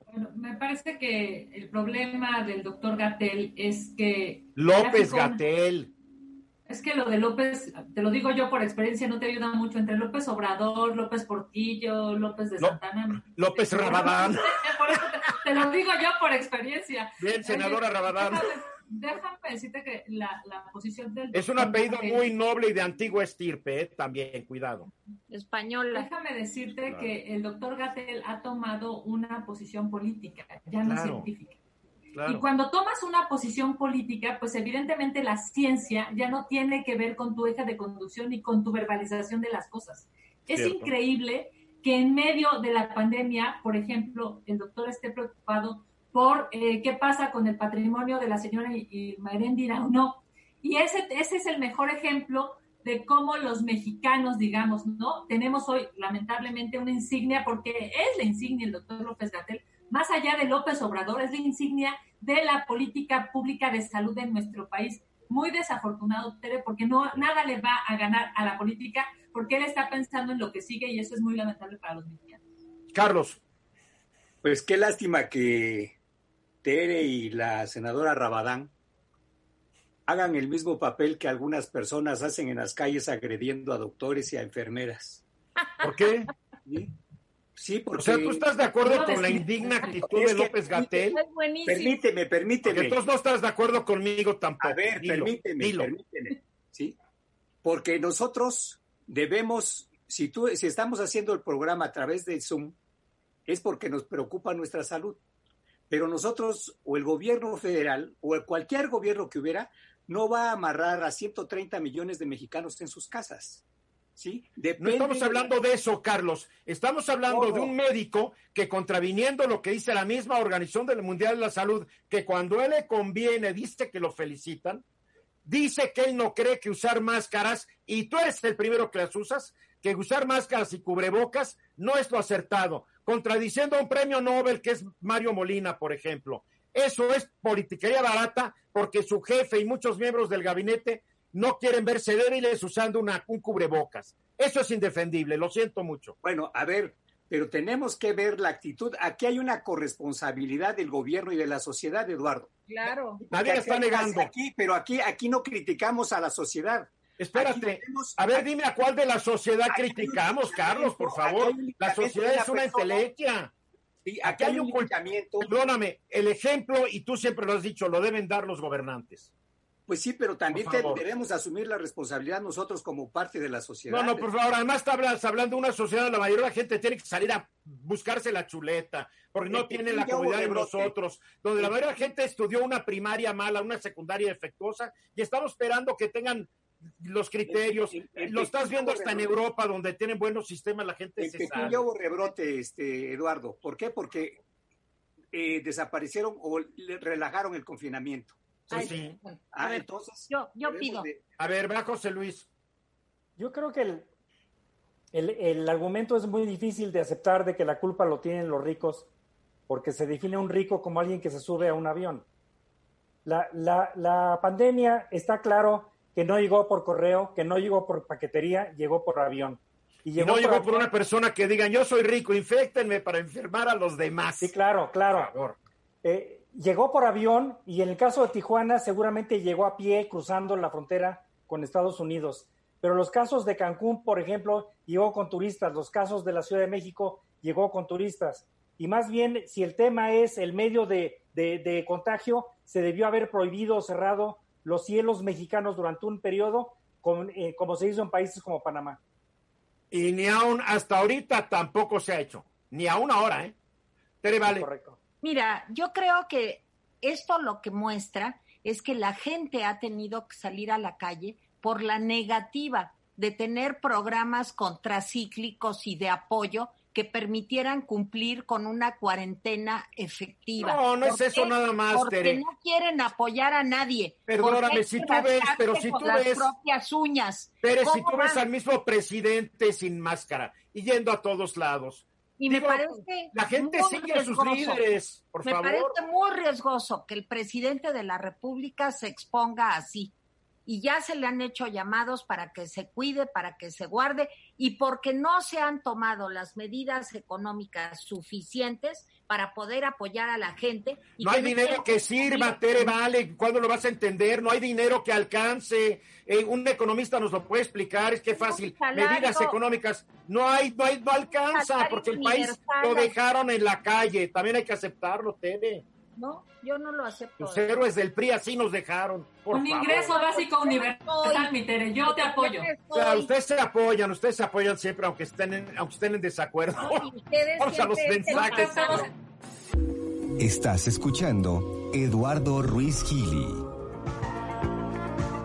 Bueno, me parece que el problema del doctor Gatel es que... López Gatel. Es que lo de López, te lo digo yo por experiencia, no te ayuda mucho. Entre López Obrador, López Portillo, López de Santana. López Rabadán. (laughs) te, lo digo yo por experiencia. Bien, senadora Rabadán déjame decirte que la, posición del... Es un apellido muy noble y de antiguo estirpe, ¿eh? también, cuidado. Española. Déjame decirte que el doctor Gatel ha tomado una posición política, ya no científica. Y cuando tomas una posición política, pues evidentemente la ciencia ya no tiene que ver con tu eje de conducción y con tu verbalización de las cosas. Es increíble que en medio de la pandemia, por ejemplo, el doctor esté preocupado por eh, qué pasa con el patrimonio de la señora Mayrendira o no. Y ese, ese es el mejor ejemplo de cómo los mexicanos, digamos, ¿no? Tenemos hoy, lamentablemente, una insignia, porque es la insignia el doctor López Gatel, más allá de López Obrador, es la insignia de la política pública de salud en nuestro país. Muy desafortunado, Tere, porque no, nada le va a ganar a la política, porque él está pensando en lo que sigue y eso es muy lamentable para los mexicanos. Carlos. Pues qué lástima que Tere y la senadora Rabadán hagan el mismo papel que algunas personas hacen en las calles agrediendo a doctores y a enfermeras. ¿Por qué? Sí, porque... O sea, ¿tú estás de acuerdo con la indigna actitud de López Gatel? Permíteme, permíteme. Porque entonces no estás de acuerdo conmigo tampoco. A ver, permíteme, permíteme. ¿sí? Porque nosotros debemos, si, tú, si estamos haciendo el programa a través de Zoom, es porque nos preocupa nuestra salud. Pero nosotros, o el gobierno federal, o cualquier gobierno que hubiera, no va a amarrar a 130 millones de mexicanos en sus casas. ¿Sí? no estamos hablando de eso, Carlos. Estamos hablando de un médico que contraviniendo lo que dice la misma Organización del Mundial de la Salud, que cuando él le conviene dice que lo felicitan, dice que él no cree que usar máscaras, y tú eres el primero que las usas, que usar máscaras y cubrebocas no es lo acertado, contradiciendo a un premio Nobel que es Mario Molina, por ejemplo. Eso es politiquería barata porque su jefe y muchos miembros del gabinete no quieren verse débiles usando una, un cubrebocas. Eso es indefendible, lo siento mucho. Bueno, a ver, pero tenemos que ver la actitud. Aquí hay una corresponsabilidad del gobierno y de la sociedad, Eduardo. Claro. Nadie está negando. Aquí, pero aquí, aquí no criticamos a la sociedad. Espérate, a ver, dime a cuál de la sociedad criticamos, Carlos, por favor. La sociedad es una intelequia. Sí, aquí hay un ocultamiento. Perdóname, el ejemplo, y tú siempre lo has dicho, lo deben dar los gobernantes. Pues sí, pero también debemos asumir la responsabilidad nosotros como parte de la sociedad. No, no, por favor, además estás hablando de una sociedad, la mayoría de la gente tiene que salir a buscarse la chuleta, porque no tiene la comunidad de nosotros, donde la mayoría de la gente estudió una primaria mala, una secundaria defectuosa, y estamos esperando que tengan los criterios. Lo estás viendo hasta en Europa, donde tienen buenos sistemas, la gente se sabe. hubo rebrote, este, Eduardo. ¿Por qué? Porque eh, desaparecieron o relajaron el confinamiento. Sí, Ah, entonces. Yo, yo pido. A ver, va José Luis. Yo creo que el, el, el, argumento es muy difícil de aceptar de que la culpa lo tienen los ricos, porque se define un rico como alguien que se sube a un avión. La, la, la pandemia está claro que no llegó por correo, que no llegó por paquetería, llegó por avión. Y, llegó no llegó por, una persona que diga, yo soy rico, infectenme para enfermar a los demás. Sí, claro, claro. Eh, llegó por avión y en el caso de Tijuana seguramente llegó a pie cruzando la frontera con Estados Unidos. Pero los casos de Cancún, por ejemplo, llegó con turistas. Los casos de la Ciudad de México llegó con turistas. Y más bien, si el tema es el medio de, de, contagio, se debió haber prohibido o cerrado los cielos mexicanos durante un periodo, como, eh, como se hizo en países como Panamá. Y ni aún hasta ahorita tampoco se ha hecho. Ni aún ahora, ¿eh? Tere, vale. Correcto. Mira, yo creo que esto lo que muestra es que la gente ha tenido que salir a la calle por la negativa de tener programas contracíclicos y de apoyo que permitieran cumplir con una cuarentena efectiva. No, no es eso nada más, porque Tere. no quieren apoyar a nadie. Perdóname, si tú ves, pero si tú ves... propias uñas. Pero si tú ves al mismo presidente sin máscara y yendo a todos lados, y me parece. La gente sigue a sus líderes, por me favor. Me parece muy riesgoso que el presidente de la República se exponga así. Y ya se le han hecho llamados para que se cuide, para que se guarde, y porque no se han tomado las medidas económicas suficientes para poder apoyar a la gente. no hay dinero que sirva, Tere, vale, ¿cuándo lo vas a entender? No hay dinero que alcance. Eh, un economista nos lo puede explicar, es que fácil. Medidas económicas, no hay, no hay, no alcanza, porque el país lo dejaron en la calle. También hay que aceptarlo, Tere. No, yo no lo acepto. Los héroes del PRI así nos dejaron. un ingreso básico universal, mi Tere, yo te apoyo. O sea, ustedes se apoyan, ustedes se apoyan siempre, aunque estén en, aunque estén en desacuerdo. Vamos a los mensajes. Estás escuchando Eduardo Ruiz Gili.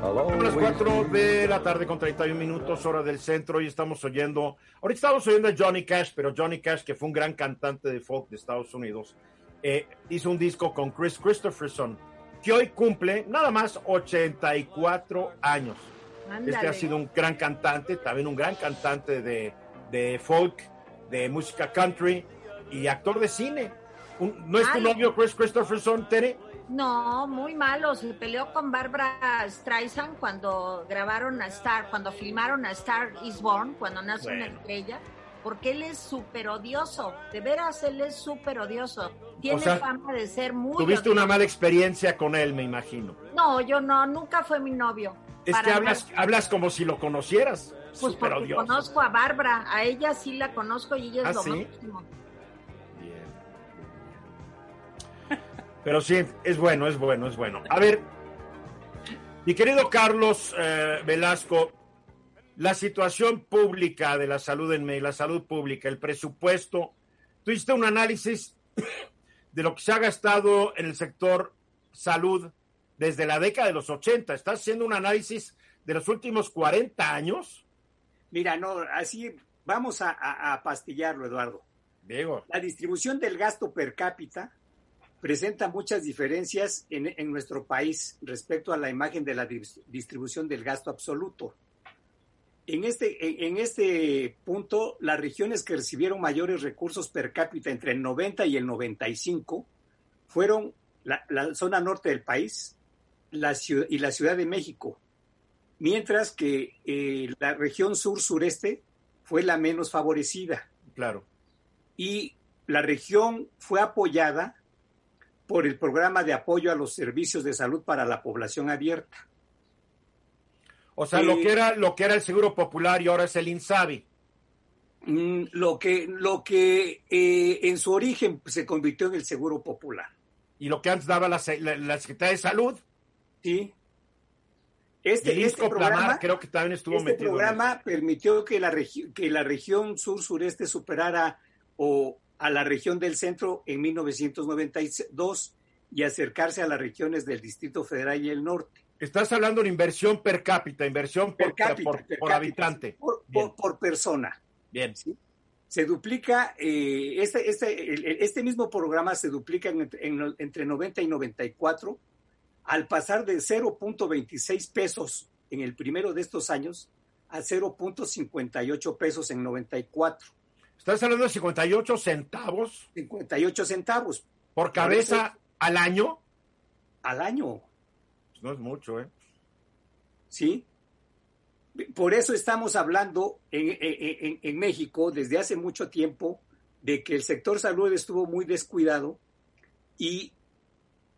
Son las 4 de la tarde con 31 minutos, hora del centro, y estamos oyendo, ahorita estamos oyendo a Johnny Cash, pero Johnny Cash, que fue un gran cantante de folk de Estados Unidos, eh, hizo un disco con Chris Christopherson, que hoy cumple nada más 84 años. Ándale. Este ha sido un gran cantante, también un gran cantante de, de folk, de música country y actor de cine. Un, ¿No es tu novio Chris Christopherson, Tere? No, muy malo. Se peleó con Barbara Streisand cuando grabaron a Star, cuando filmaron a Star is Born, cuando nace una estrella, porque él es súper odioso. De veras, él es súper odioso. Tiene fama de ser muy. Tuviste una mala experiencia con él, me imagino. No, yo no, nunca fue mi novio. Es que hablas, hablas como si lo conocieras. Pues porque conozco a Bárbara, a ella sí la conozco y ella es ¿Ah, lo máximo. Pero sí, es bueno, es bueno, es bueno. A ver, mi querido Carlos eh, Velasco, la situación pública de la salud en México, la salud pública, el presupuesto, tú hiciste un análisis de lo que se ha gastado en el sector salud desde la década de los 80. ¿Estás haciendo un análisis de los últimos 40 años? Mira, no, así vamos a, pastillarlo, Eduardo. Diego. La distribución del gasto per cápita presenta muchas diferencias en, nuestro país respecto a la imagen de la distribución del gasto absoluto. En este, en, este punto, las regiones que recibieron mayores recursos per cápita entre el 90 y el 95 fueron la, zona norte del país la y la Ciudad de México, mientras que eh, la región sur-sureste fue la menos favorecida. Claro. Y la región fue apoyada por el programa de apoyo a los servicios de salud para la población abierta. O sea, lo que era lo que era el Seguro Popular y ahora es el INSABI. Mm, lo que lo que eh, en su origen se convirtió en el Seguro Popular. Y lo que antes daba la, Secretaría de Salud. Sí. Este, este programa creo que también estuvo este metido. programa permitió que la, que la región sur-sureste superara o a la región del centro en 1992 y acercarse a las regiones del Distrito Federal y el norte. Estás hablando de inversión per cápita, inversión por, por, habitante. Por, persona. Bien. Se duplica, eh, este, este, este, mismo programa se duplica entre 90 y 94 al pasar de 0.26 pesos en el primero de estos años a 0.58 pesos en 94. ¿Estás hablando de 58 centavos? 58 centavos. ¿Por cabeza al año? Al año. No es mucho, ¿eh? Sí. Por eso estamos hablando en, México desde hace mucho tiempo de que el sector salud estuvo muy descuidado y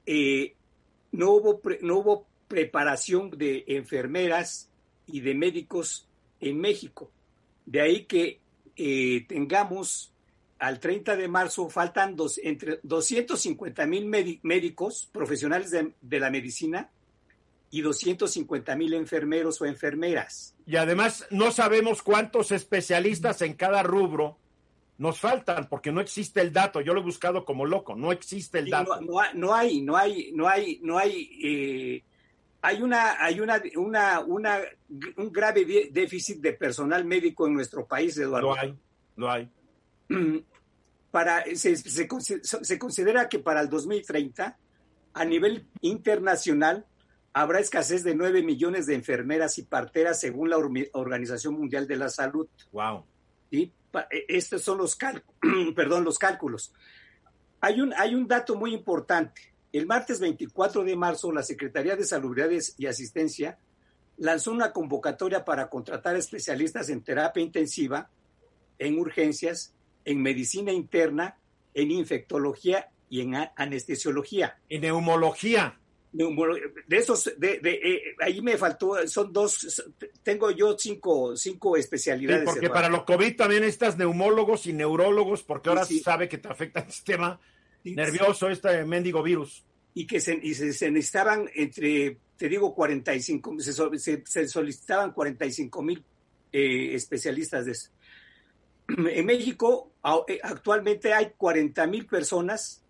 eh, no, hubo no hubo preparación de enfermeras y de médicos en México. De ahí que eh, tengamos al 30 de marzo, faltan dos, entre 250 mil médicos profesionales de, la medicina y 250 mil enfermeros o enfermeras. Y además no sabemos cuántos especialistas en cada rubro nos faltan porque no existe el dato. Yo lo he buscado como loco, no existe el dato. No, no, hay, no hay, no hay, no hay, eh, hay una, hay una, una, una, un grave déficit de personal médico en nuestro país, Eduardo. Lo hay, lo hay. (clears throat) Para, se, se, considera que para el 2030, a nivel internacional, habrá escasez de 9 millones de enfermeras y parteras según la Organización Mundial de la Salud. Wow. ¿Sí? E, estos son los, (clears throat) perdón, los cálculos. Hay un, hay un dato muy importante. El martes 24 de marzo, la Secretaría de Salubridad y Asistencia lanzó una convocatoria para contratar especialistas en terapia intensiva, en urgencias, en medicina interna, en infectología y en anestesiología. En neumología. De esos, de, eh, ahí me faltó, son dos, tengo yo cinco, cinco especialidades. porque para los COVID también estás neumólogos y neurólogos, porque ahora sí. sabe que te afecta el sistema nervioso este mendigo virus. Y que se, y se, necesitaban entre, te digo, 45, se, se, solicitaban 45 mil eh, especialistas de eso. (clears throat) En México eh, actualmente hay 40 mil personas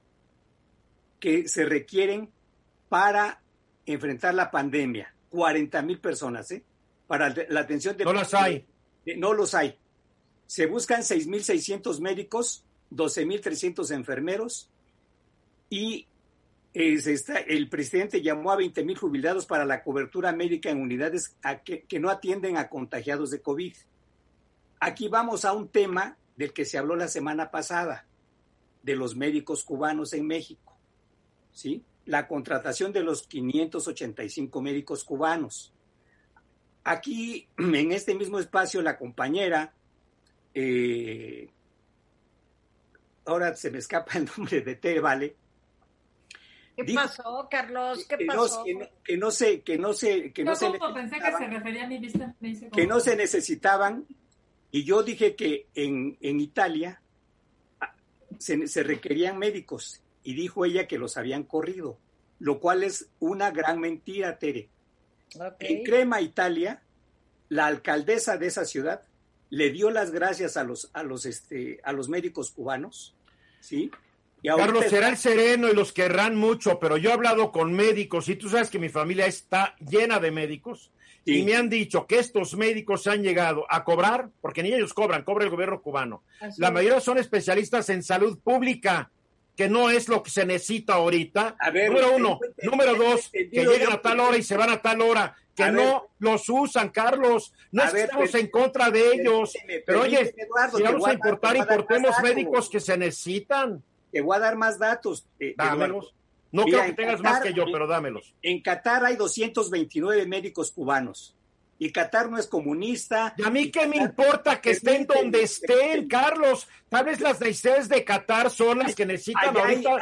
que se requieren para enfrentar la pandemia. 40 mil personas, ¿eh? Para la atención de... No las hay. no los hay. Se buscan 6.600 médicos, 12.300 enfermeros, y está, el presidente llamó a 20 mil jubilados para la cobertura médica en unidades que, no atienden a contagiados de COVID. Aquí vamos a un tema del que se habló la semana pasada, de los médicos cubanos en México. ¿sí? La contratación de los 585 médicos cubanos. Aquí, (clears throat) en este mismo espacio, la compañera, eh, ahora se me escapa el (laughs) nombre de Tere Vale. ¿Qué pasó, Carlos? ¿Qué pasó? Que no, que no se, que no se, que no se pensé que se refería a mi vista. que no se necesitaban, y yo dije que en, en Italia ah, se, se requerían médicos, y dijo ella que los habían corrido, lo cual es una gran mentira, Tere. En Crema, Italia, la alcaldesa de esa ciudad le dio las gracias a los, a los, este, a los médicos cubanos, ¿sí? Y Carlos, será el sereno y los querrán mucho, pero yo he hablado con médicos y tú sabes que mi familia está llena de médicos y me han dicho que estos médicos han llegado a cobrar, porque ni ellos cobran, cobra el gobierno cubano. la mayoría son especialistas en salud pública que no es lo que se necesita ahorita. número uno. número dos, que lleguen a tal hora y se van a tal hora. Que no los usan, Carlos. No estamos en contra de ellos. pero oye, si vamos a importar, importemos médicos que se necesitan. Te voy a dar más datos. Eh, dámelos. No creo que tengas más que yo, pero dámelos. En Qatar hay 229 médicos cubanos y Qatar no es comunista. Y a mí qué me importa que estén donde estén, Carlos. Tal vez las necesidades de Qatar son las que necesitan ahorita.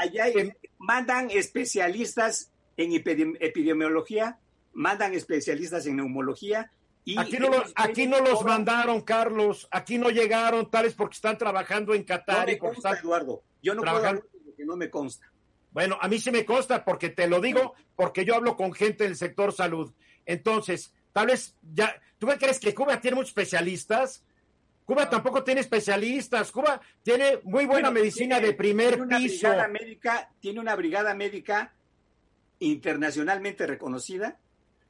mandan especialistas en epidemiología, mandan especialistas en neumología. Y aquí no, los, aquí no los mandaron, Carlos. Aquí no llegaron, tal vez porque están trabajando en Qatar. No me consta, Eduardo. Yo no puedo hablar porque no me consta. Bueno, a mí sí me consta porque te lo digo, porque yo hablo con gente del sector salud. Entonces, Tal vez ya, ¿tú me crees que Cuba tiene muchos especialistas? Cuba tampoco tiene especialistas. Cuba tiene muy buena medicina de primer tiene una piso. Brigada médica, tiene una brigada médica internacionalmente reconocida.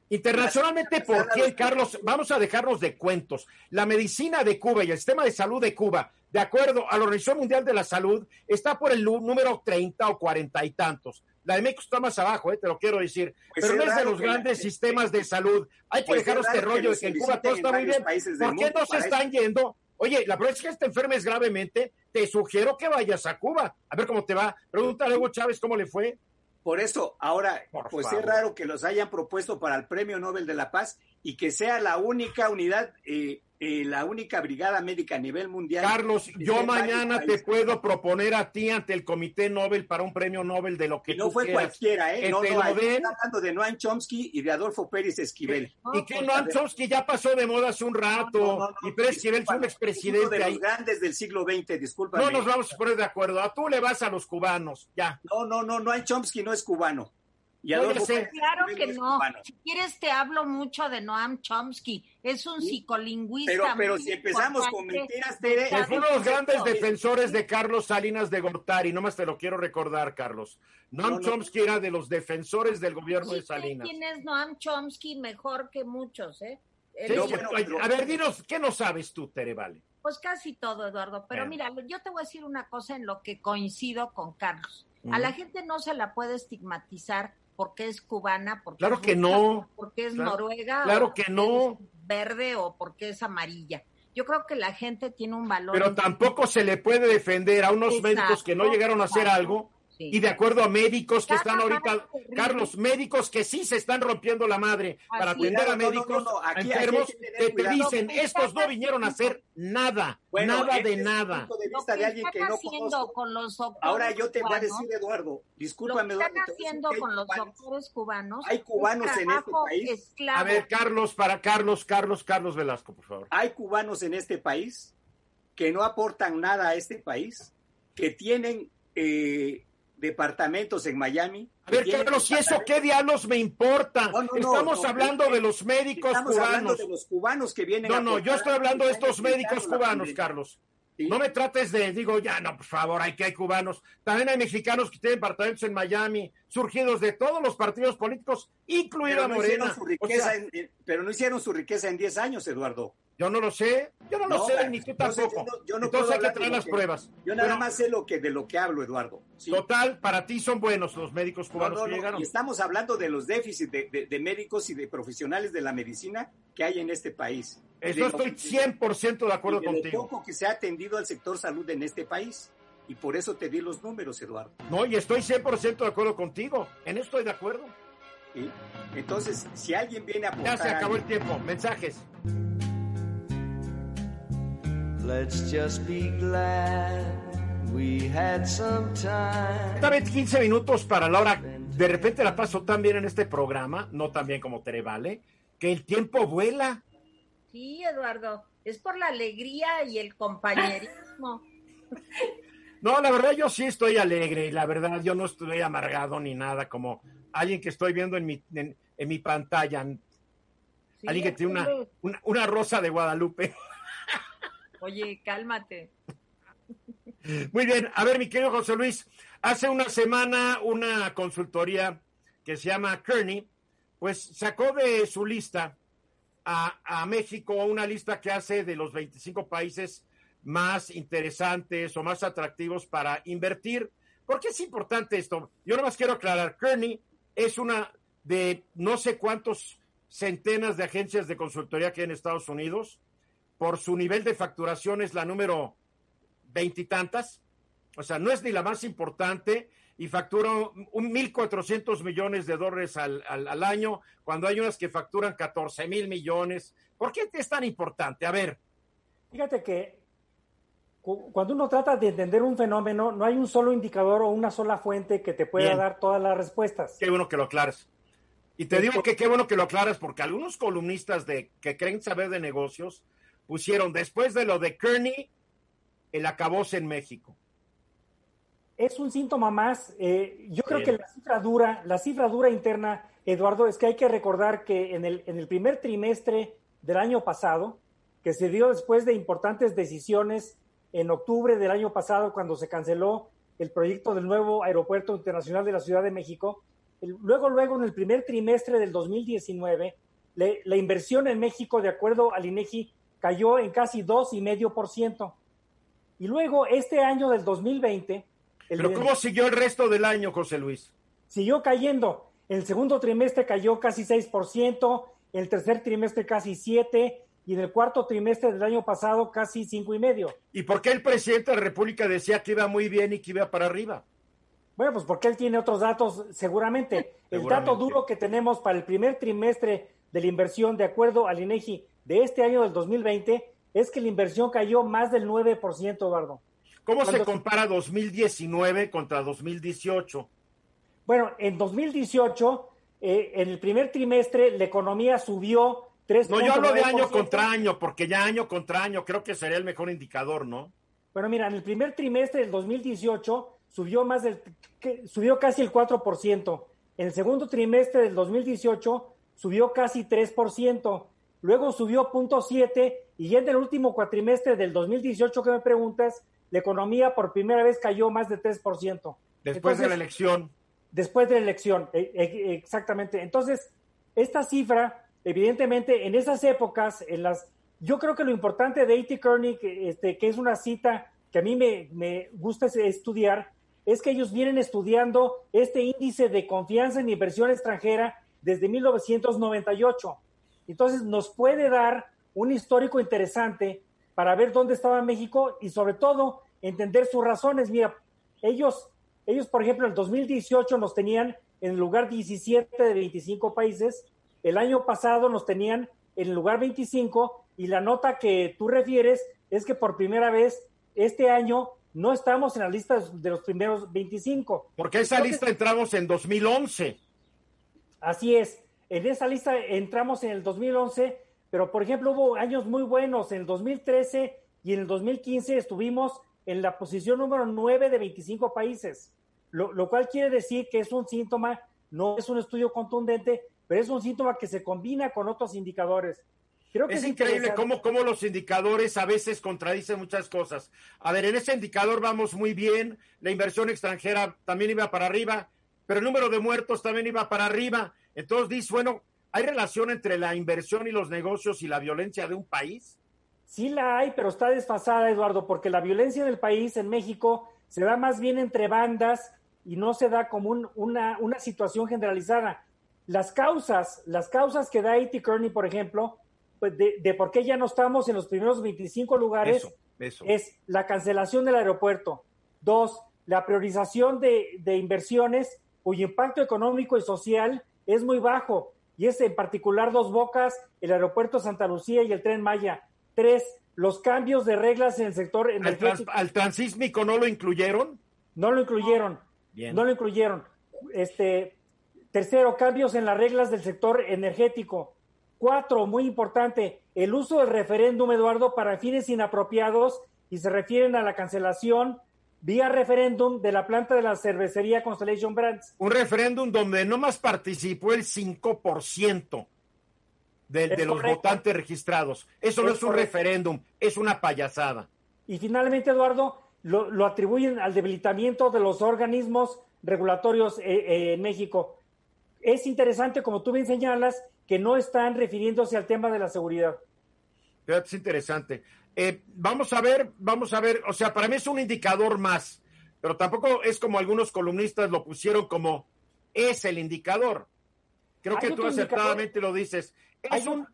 Internacionalmente, ¿por qué, Carlos? Vamos a dejarnos de cuentos. La medicina de Cuba y el sistema de salud de Cuba, de acuerdo a la Organización Mundial de la Salud, está por el número 30 o 40 y tantos. La de México está más abajo, eh, te lo quiero decir. Pues pero no es de los grandes sistemas de salud. Hay que pues dejar este rollo de que en Cuba todo está muy bien. ¿Por qué no se están yendo? Oye, la verdad es que te enfermes gravemente, te sugiero que vayas a Cuba. A ver cómo te va. Pregúntale a Hugo Chávez cómo le fue. Por eso, ahora, pues es raro que los hayan propuesto para el Premio Nobel de la Paz y que sea la única unidad eh, eh, la única brigada médica a nivel mundial. Carlos, yo mañana te puedo proponer a ti ante el Comité Nobel para un premio Nobel de lo que y no fue cualquiera, ¿eh? No, no, hablando de Noam Chomsky y de Adolfo Pérez Esquivel. y que Noam Chomsky ya pasó de moda hace un rato. y Pérez Esquivel fue un expresidente. de los grandes del siglo XX, disculpa. No nos vamos a poner de acuerdo. A tú le vas a los cubanos, ya. No, no, no, Noam Chomsky no es cubano. Y claro que no. Si quieres te hablo mucho de Noam Chomsky. Es un psicolingüista. Pero, pero si empezamos con mentiras, Tere. Es uno de los grandes defensores de Carlos Salinas de Gortari. Nomás te lo quiero recordar, Carlos. Noam Chomsky era de los defensores del gobierno de Salinas. ¿Quién es Noam Chomsky mejor que muchos, eh? a ver, dinos, ¿qué no sabes tú, Tere Vale? Pues casi todo, Eduardo. Pero mira, yo te voy a decir una cosa en lo que coincido con Carlos. A la gente no se la puede estigmatizar porque es cubana, porque claro es que no, porque es noruega, claro que no, verde o porque es amarilla. Yo creo que la gente tiene un valor. Pero tampoco se le puede defender a unos médicos que no llegaron a hacer algo y de acuerdo a médicos que están ahorita, Carlos, médicos que sí se están rompiendo la madre para atender a médicos enfermos que te dicen, estos no vinieron a hacer nada, nada de nada. Ahora yo te voy a decir, Eduardo, discúlpame, Eduardo. están haciendo con los doctores cubanos? Hay cubanos en este país. A ver, Carlos, para Carlos, Carlos, Carlos Velasco, por favor. Hay cubanos en este país que no aportan nada a este país, que tienen eh, departamentos en Miami. A ver, Carlos, ¿y eso qué diablos me importa? Estamos hablando de los médicos estamos cubanos. Hablando de los cubanos que vienen. No, no, yo estoy hablando de estos médicos cubanos, Carlos. No me trates de, digo, ya no, por favor, hay que hay cubanos. También hay mexicanos que tienen departamentos en Miami, surgidos de todos los partidos políticos, incluida Morena. pero no hicieron su riqueza en 10 años, Eduardo. Yo no lo sé, yo no lo sé, ni tú tampoco. yo no Entonces hay que traer las pruebas. Yo nada más sé lo que, de lo que hablo, Eduardo. Total, para ti son buenos los médicos cubanos que llegaron. Y estamos hablando de los déficits de, médicos y de profesionales de la medicina que hay en este país. Eso estoy 100% de acuerdo de contigo. Lo poco que se ha atendido al sector salud en este país. Y por eso te di los números, Eduardo. No, y estoy 100% de acuerdo contigo. En eso estoy de acuerdo. Entonces, si alguien viene a Ya se acabó el tiempo. Mensajes. Let's just be glad we had some time. Esta vez 15 minutos para la hora. De repente la paso tan bien en este programa, no tan bien como Tere Vale, que el tiempo vuela. Sí, Eduardo, es por la alegría y el compañerismo. (laughs) No, la verdad yo sí estoy alegre y la verdad yo no estoy amargado ni nada como alguien que estoy viendo en mi, en, mi pantalla. alguien que tiene una, una, rosa de Guadalupe. Oye, cálmate. Muy bien, a ver, mi querido José Luis, hace una semana una consultoría que se llama Kearney, pues sacó de su lista a, a México una lista que hace de los 25 países más interesantes o más atractivos para invertir. ¿Por qué es importante esto? Yo más quiero aclarar, Kearney es una de no sé cuántos centenas de agencias de consultoría que hay en Estados Unidos. Por su nivel de facturación es la número veintitantas. O sea, no es ni la más importante y factura un 1.400 millones de dólares al, al, año, cuando hay unas que facturan 14 mil millones. ¿Por qué es tan importante? A ver. Fíjate que cuando uno trata de entender un fenómeno, no hay un solo indicador o una sola fuente que te pueda dar todas las respuestas. Qué bueno que lo aclaras. Y te digo que qué bueno que lo aclaras porque algunos columnistas de que creen saber de negocios pusieron después de lo de Kearney el acabose en México. Es un síntoma más. Eh, yo creo que la cifra dura, la cifra dura interna, Eduardo, es que hay que recordar que en el, en el primer trimestre del año pasado, que se dio después de importantes decisiones en octubre del año pasado cuando se canceló el proyecto del nuevo aeropuerto internacional de la Ciudad de México. luego, luego, en el primer trimestre del 2019, la inversión en México, de acuerdo al INEGI, cayó en casi 2,5%. Y luego, este año del 2020... ¿Pero cómo siguió el resto del año, José Luis? Siguió cayendo. El segundo trimestre cayó casi 6%, el tercer trimestre casi 7%, y en el cuarto trimestre del año pasado casi cinco y medio. ¿Y por qué el presidente de la República decía que iba muy bien y que iba para arriba? Bueno, pues porque él tiene otros datos, seguramente. El dato duro que tenemos para el primer trimestre de la inversión, de acuerdo al INEGI, de este año del 2020, es que la inversión cayó más del 9%, Eduardo. ¿Cómo se compara 2019 contra 2018? Bueno, en 2018, eh, en el primer trimestre, la economía subió no, yo hablo de año contra año, porque ya año contra año creo que sería el mejor indicador, ¿no? Bueno, mira, en el primer trimestre del 2018 subió más del, subió casi el 4%. En el segundo trimestre del 2018 subió casi 3%. Luego subió 0.7 y ya en el último cuatrimestre del 2018 que me preguntas, la economía por primera vez cayó más de 3%. Después de la elección. Después de la elección, e, e, exactamente. Entonces, esta cifra evidentemente en esas épocas, en las, yo creo que lo importante de A.T. Kearney, este, que es una cita que a mí me, me gusta estudiar, es que ellos vienen estudiando este índice de confianza en inversión extranjera desde 1998. Entonces nos puede dar un histórico interesante para ver dónde estaba México y sobre todo entender sus razones. Mira, ellos, ellos por ejemplo, en el 2018 nos tenían en el lugar 17 de 25 países el año pasado nos tenían en el lugar 25 y la nota que tú refieres es que por primera vez este año no estamos en la lista de los primeros 25. Porque esa lista entramos en 2011. Así es, en esa lista entramos en el 2011, pero por ejemplo hubo años muy buenos, en el 2013 y en el 2015 estuvimos en la posición número 9 de 25 países, lo, lo cual quiere decir que es un síntoma, no es un estudio contundente, pero es un síntoma que se combina con otros indicadores. Creo que es, increíble cómo, cómo, los indicadores a veces contradicen muchas cosas. A ver, en ese indicador vamos muy bien, la inversión extranjera también iba para arriba, pero el número de muertos también iba para arriba. Entonces dice, bueno, ¿hay relación entre la inversión y los negocios y la violencia de un país? Sí la hay, pero está desfasada, Eduardo, porque la violencia del país en México se da más bien entre bandas y no se da como una, una situación generalizada. Las causas, las causas que da A.T. Kearney, por ejemplo, pues de, por qué ya no estamos en los primeros 25 lugares, es la cancelación del aeropuerto, Dos, la priorización de, de inversiones cuyo impacto económico y social es muy bajo, y es en particular Dos Bocas, el aeropuerto Santa Lucía y el tren Maya. Tres, los cambios de reglas en el sector energético. ¿Al, transísmico no lo incluyeron? No lo incluyeron. No lo incluyeron. Este, tercero, cambios en las reglas del sector energético. Cuatro, muy importante, el uso del referéndum, Eduardo, para fines inapropiados y se refieren a la cancelación vía referéndum de la planta de la cervecería Constellation Brands. Un referéndum donde no más participó el 5% de, de los votantes registrados. Eso no es un referéndum, es una payasada. Y finalmente, Eduardo, lo, atribuyen al debilitamiento de los organismos regulatorios eh, eh, en México. Es interesante, como tú bien señalas, que no están refiriéndose al tema de la seguridad. Es interesante. Eh, vamos a ver, vamos a ver, o sea, para mí es un indicador más, pero tampoco es como algunos columnistas lo pusieron como es el indicador. Creo que tú acertadamente lo dices. Es, un,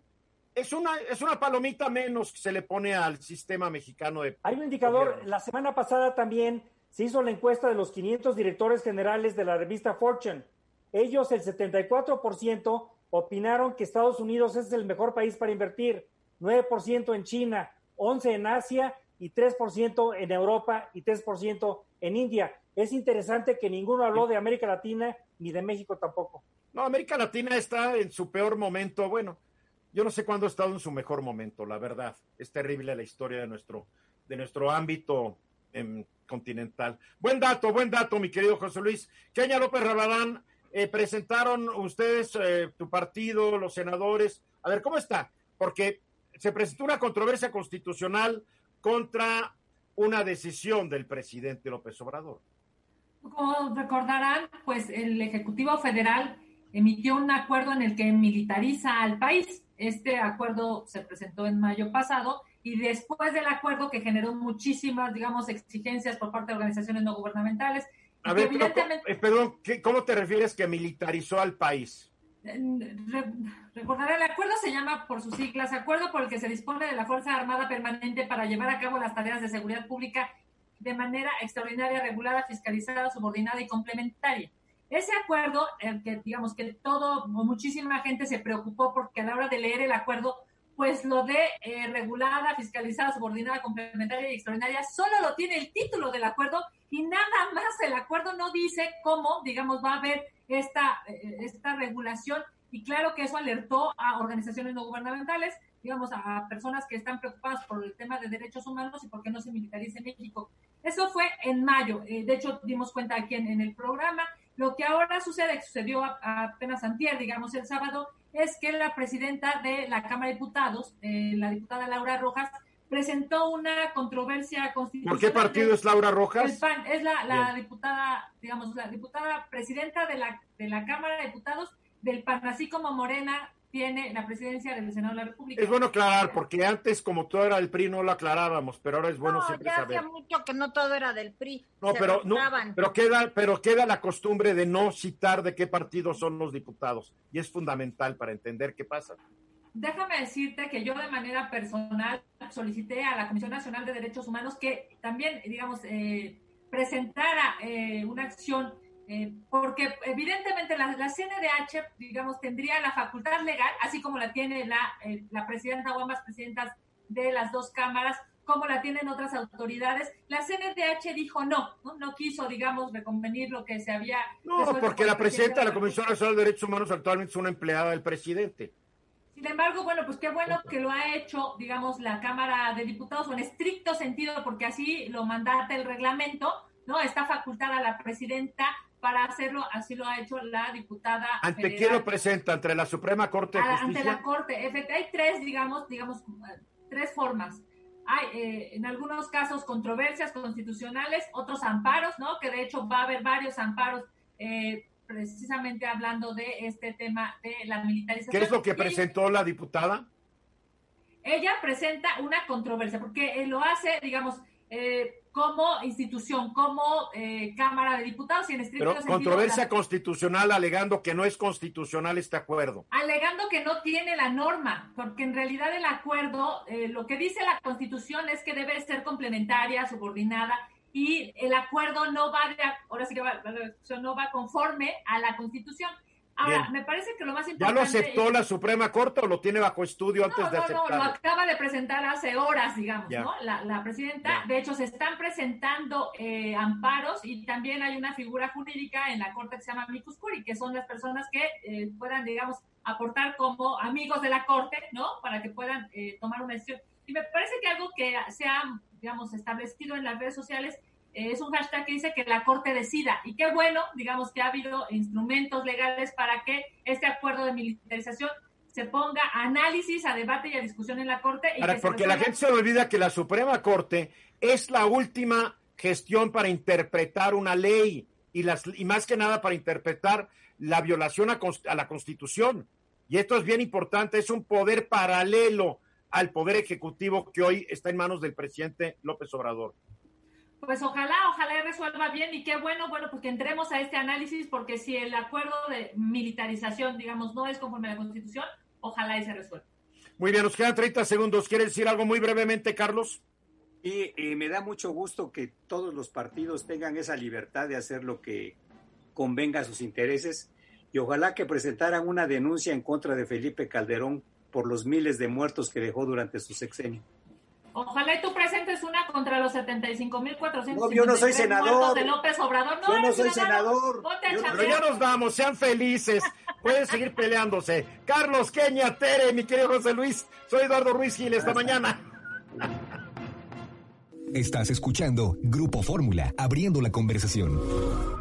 es, una, es una palomita menos que se le pone al sistema mexicano de... Hay un indicador, la semana pasada también se hizo la encuesta de los 500 directores generales de la revista Fortune. Ellos, el 74%, opinaron que Estados Unidos es el mejor país para invertir, 9% en China, 11 en Asia y 3% en Europa y 3% en India. Es interesante que ninguno habló de América Latina ni de México tampoco. No, América Latina está en su peor momento. Bueno, yo no sé cuándo ha estado en su mejor momento, la verdad. Es terrible la historia de nuestro, de nuestro ámbito em, continental. Buen dato, buen dato, mi querido José Luis. Keña López Rabadán, eh, presentaron ustedes, eh, tu partido, los senadores. A ver, ¿cómo está? Porque se presentó una controversia constitucional contra una decisión del presidente López Obrador. Como recordarán, pues el Ejecutivo Federal emitió un acuerdo en el que militariza al país. Este acuerdo se presentó en mayo pasado y después del acuerdo que generó muchísimas, digamos, exigencias por parte de organizaciones no gubernamentales. A ver, eh, perdón, ¿cómo te refieres que militarizó al país? recordar el acuerdo se llama por sus siglas acuerdo por el que se dispone de la Fuerza Armada Permanente para llevar a cabo las tareas de seguridad pública de manera extraordinaria, regulada, fiscalizada, subordinada y complementaria. Ese acuerdo, el que digamos que todo, muchísima gente se preocupó porque a la hora de leer el acuerdo, pues lo de eh, regulada, fiscalizada, subordinada, complementaria y extraordinaria, solo lo tiene el título del acuerdo y nada más el acuerdo no dice cómo, digamos, va a haber esta, eh, esta regulación y claro que eso alertó a organizaciones no gubernamentales, digamos, a personas que están preocupadas por el tema de derechos humanos y por qué no se militarice México. Eso fue en mayo, eh, de hecho dimos cuenta aquí en, el programa. Lo que ahora sucede, sucedió apenas antier, digamos, el sábado, es que la presidenta de la Cámara de Diputados, eh, la diputada Laura Rojas, presentó una controversia constitucional. ¿Por qué partido es Laura Rojas? El PAN, es la, diputada, digamos, la diputada presidenta de la, de la Cámara de Diputados del PAN, así como Morena tiene la presidencia del Senado de la República. Es bueno aclarar, porque antes, como todo era del PRI, no lo aclarábamos, pero ahora es bueno siempre ya saber. hacía mucho que no todo era del PRI. No, pero, no, pero, queda, pero queda la costumbre de no citar de qué partido son los diputados, y es fundamental para entender qué pasa déjame decirte que yo de manera personal solicité a la Comisión Nacional de Derechos Humanos que también, digamos, eh, presentara eh, una acción, eh, porque evidentemente la, la, CNDH, digamos, tendría la facultad legal, así como la tiene la, la presidenta o ambas presidentas de las dos cámaras, como la tienen otras autoridades. La CNDH dijo no, no, no quiso, digamos, reconvenir lo que se había... No, porque la presidenta de la Comisión Nacional de Derechos Humanos actualmente es una empleada del presidente. Sin embargo, bueno, pues qué bueno que lo ha hecho, digamos, la Cámara de Diputados, o en estricto sentido, porque así lo mandata el reglamento, ¿no? Está facultada la presidenta para hacerlo, así lo ha hecho la diputada. ¿Ante quién lo presenta? ¿Ante la Suprema Corte de Justicia? Ante la Corte. Hay tres, digamos, digamos, tres formas. Hay, eh, en algunos casos, controversias constitucionales, otros amparos, ¿no? Que de hecho va a haber varios amparos eh, precisamente hablando de este tema de la militarización. ¿Qué es lo que presentó la diputada? Ella presenta una controversia, porque lo hace, digamos, eh, como institución, como eh, Cámara de Diputados y en estricto Pero controversia constitucional alegando que no es constitucional este acuerdo. Alegando que no tiene la norma, porque en realidad el acuerdo, eh, lo que dice la Constitución es que debe ser complementaria, subordinada y el acuerdo no va, de, ahora sí que va, no va conforme a la Constitución. Ahora, me parece que lo más importante... ¿Ya lo aceptó la Suprema Corte o lo tiene bajo estudio antes de aceptarlo? No, no, lo acaba de presentar hace horas, digamos, ¿no? La, presidenta. De hecho, se están presentando eh, amparos y también hay una figura jurídica en la Corte que se llama amicus curi, que son las personas que eh, puedan, digamos, aportar como amigos de la Corte, ¿no? Para que puedan eh, tomar una decisión. Y me parece que algo que se ha, digamos, establecido en las redes sociales es un hashtag que dice que la Corte decida. Y qué bueno, digamos, que ha habido instrumentos legales para que este acuerdo de militarización se ponga a análisis, a debate y a discusión en la Corte. porque la gente se olvida que la Suprema Corte es la última gestión para interpretar una ley y, las, y más que nada para interpretar la violación a, a la Constitución. Y esto es bien importante, es un poder paralelo al poder ejecutivo que hoy está en manos del presidente López Obrador. Pues ojalá, ojalá resuelva bien y qué bueno, bueno, pues que entremos a este análisis porque si el acuerdo de militarización, digamos, no es conforme a la Constitución, ojalá y se resuelva. Muy bien, nos quedan 30 segundos. ¿Quiere decir algo muy brevemente, Carlos? Y me da mucho gusto que todos los partidos tengan esa libertad de hacer lo que convenga a sus intereses y ojalá que presentaran una denuncia en contra de Felipe Calderón por los miles de muertos que dejó durante su sexenio. Ojalá y tú presentes una contra los 75.400. No, yo no soy senador. De López Obrador. No, yo no soy senador. pero ya nos vamos, sean felices. Pueden seguir peleándose. Carlos Queña, Tere, mi querido José Luis. Soy Eduardo Ruiz Gil. Esta mañana. Estás escuchando Grupo Fórmula, abriendo la conversación.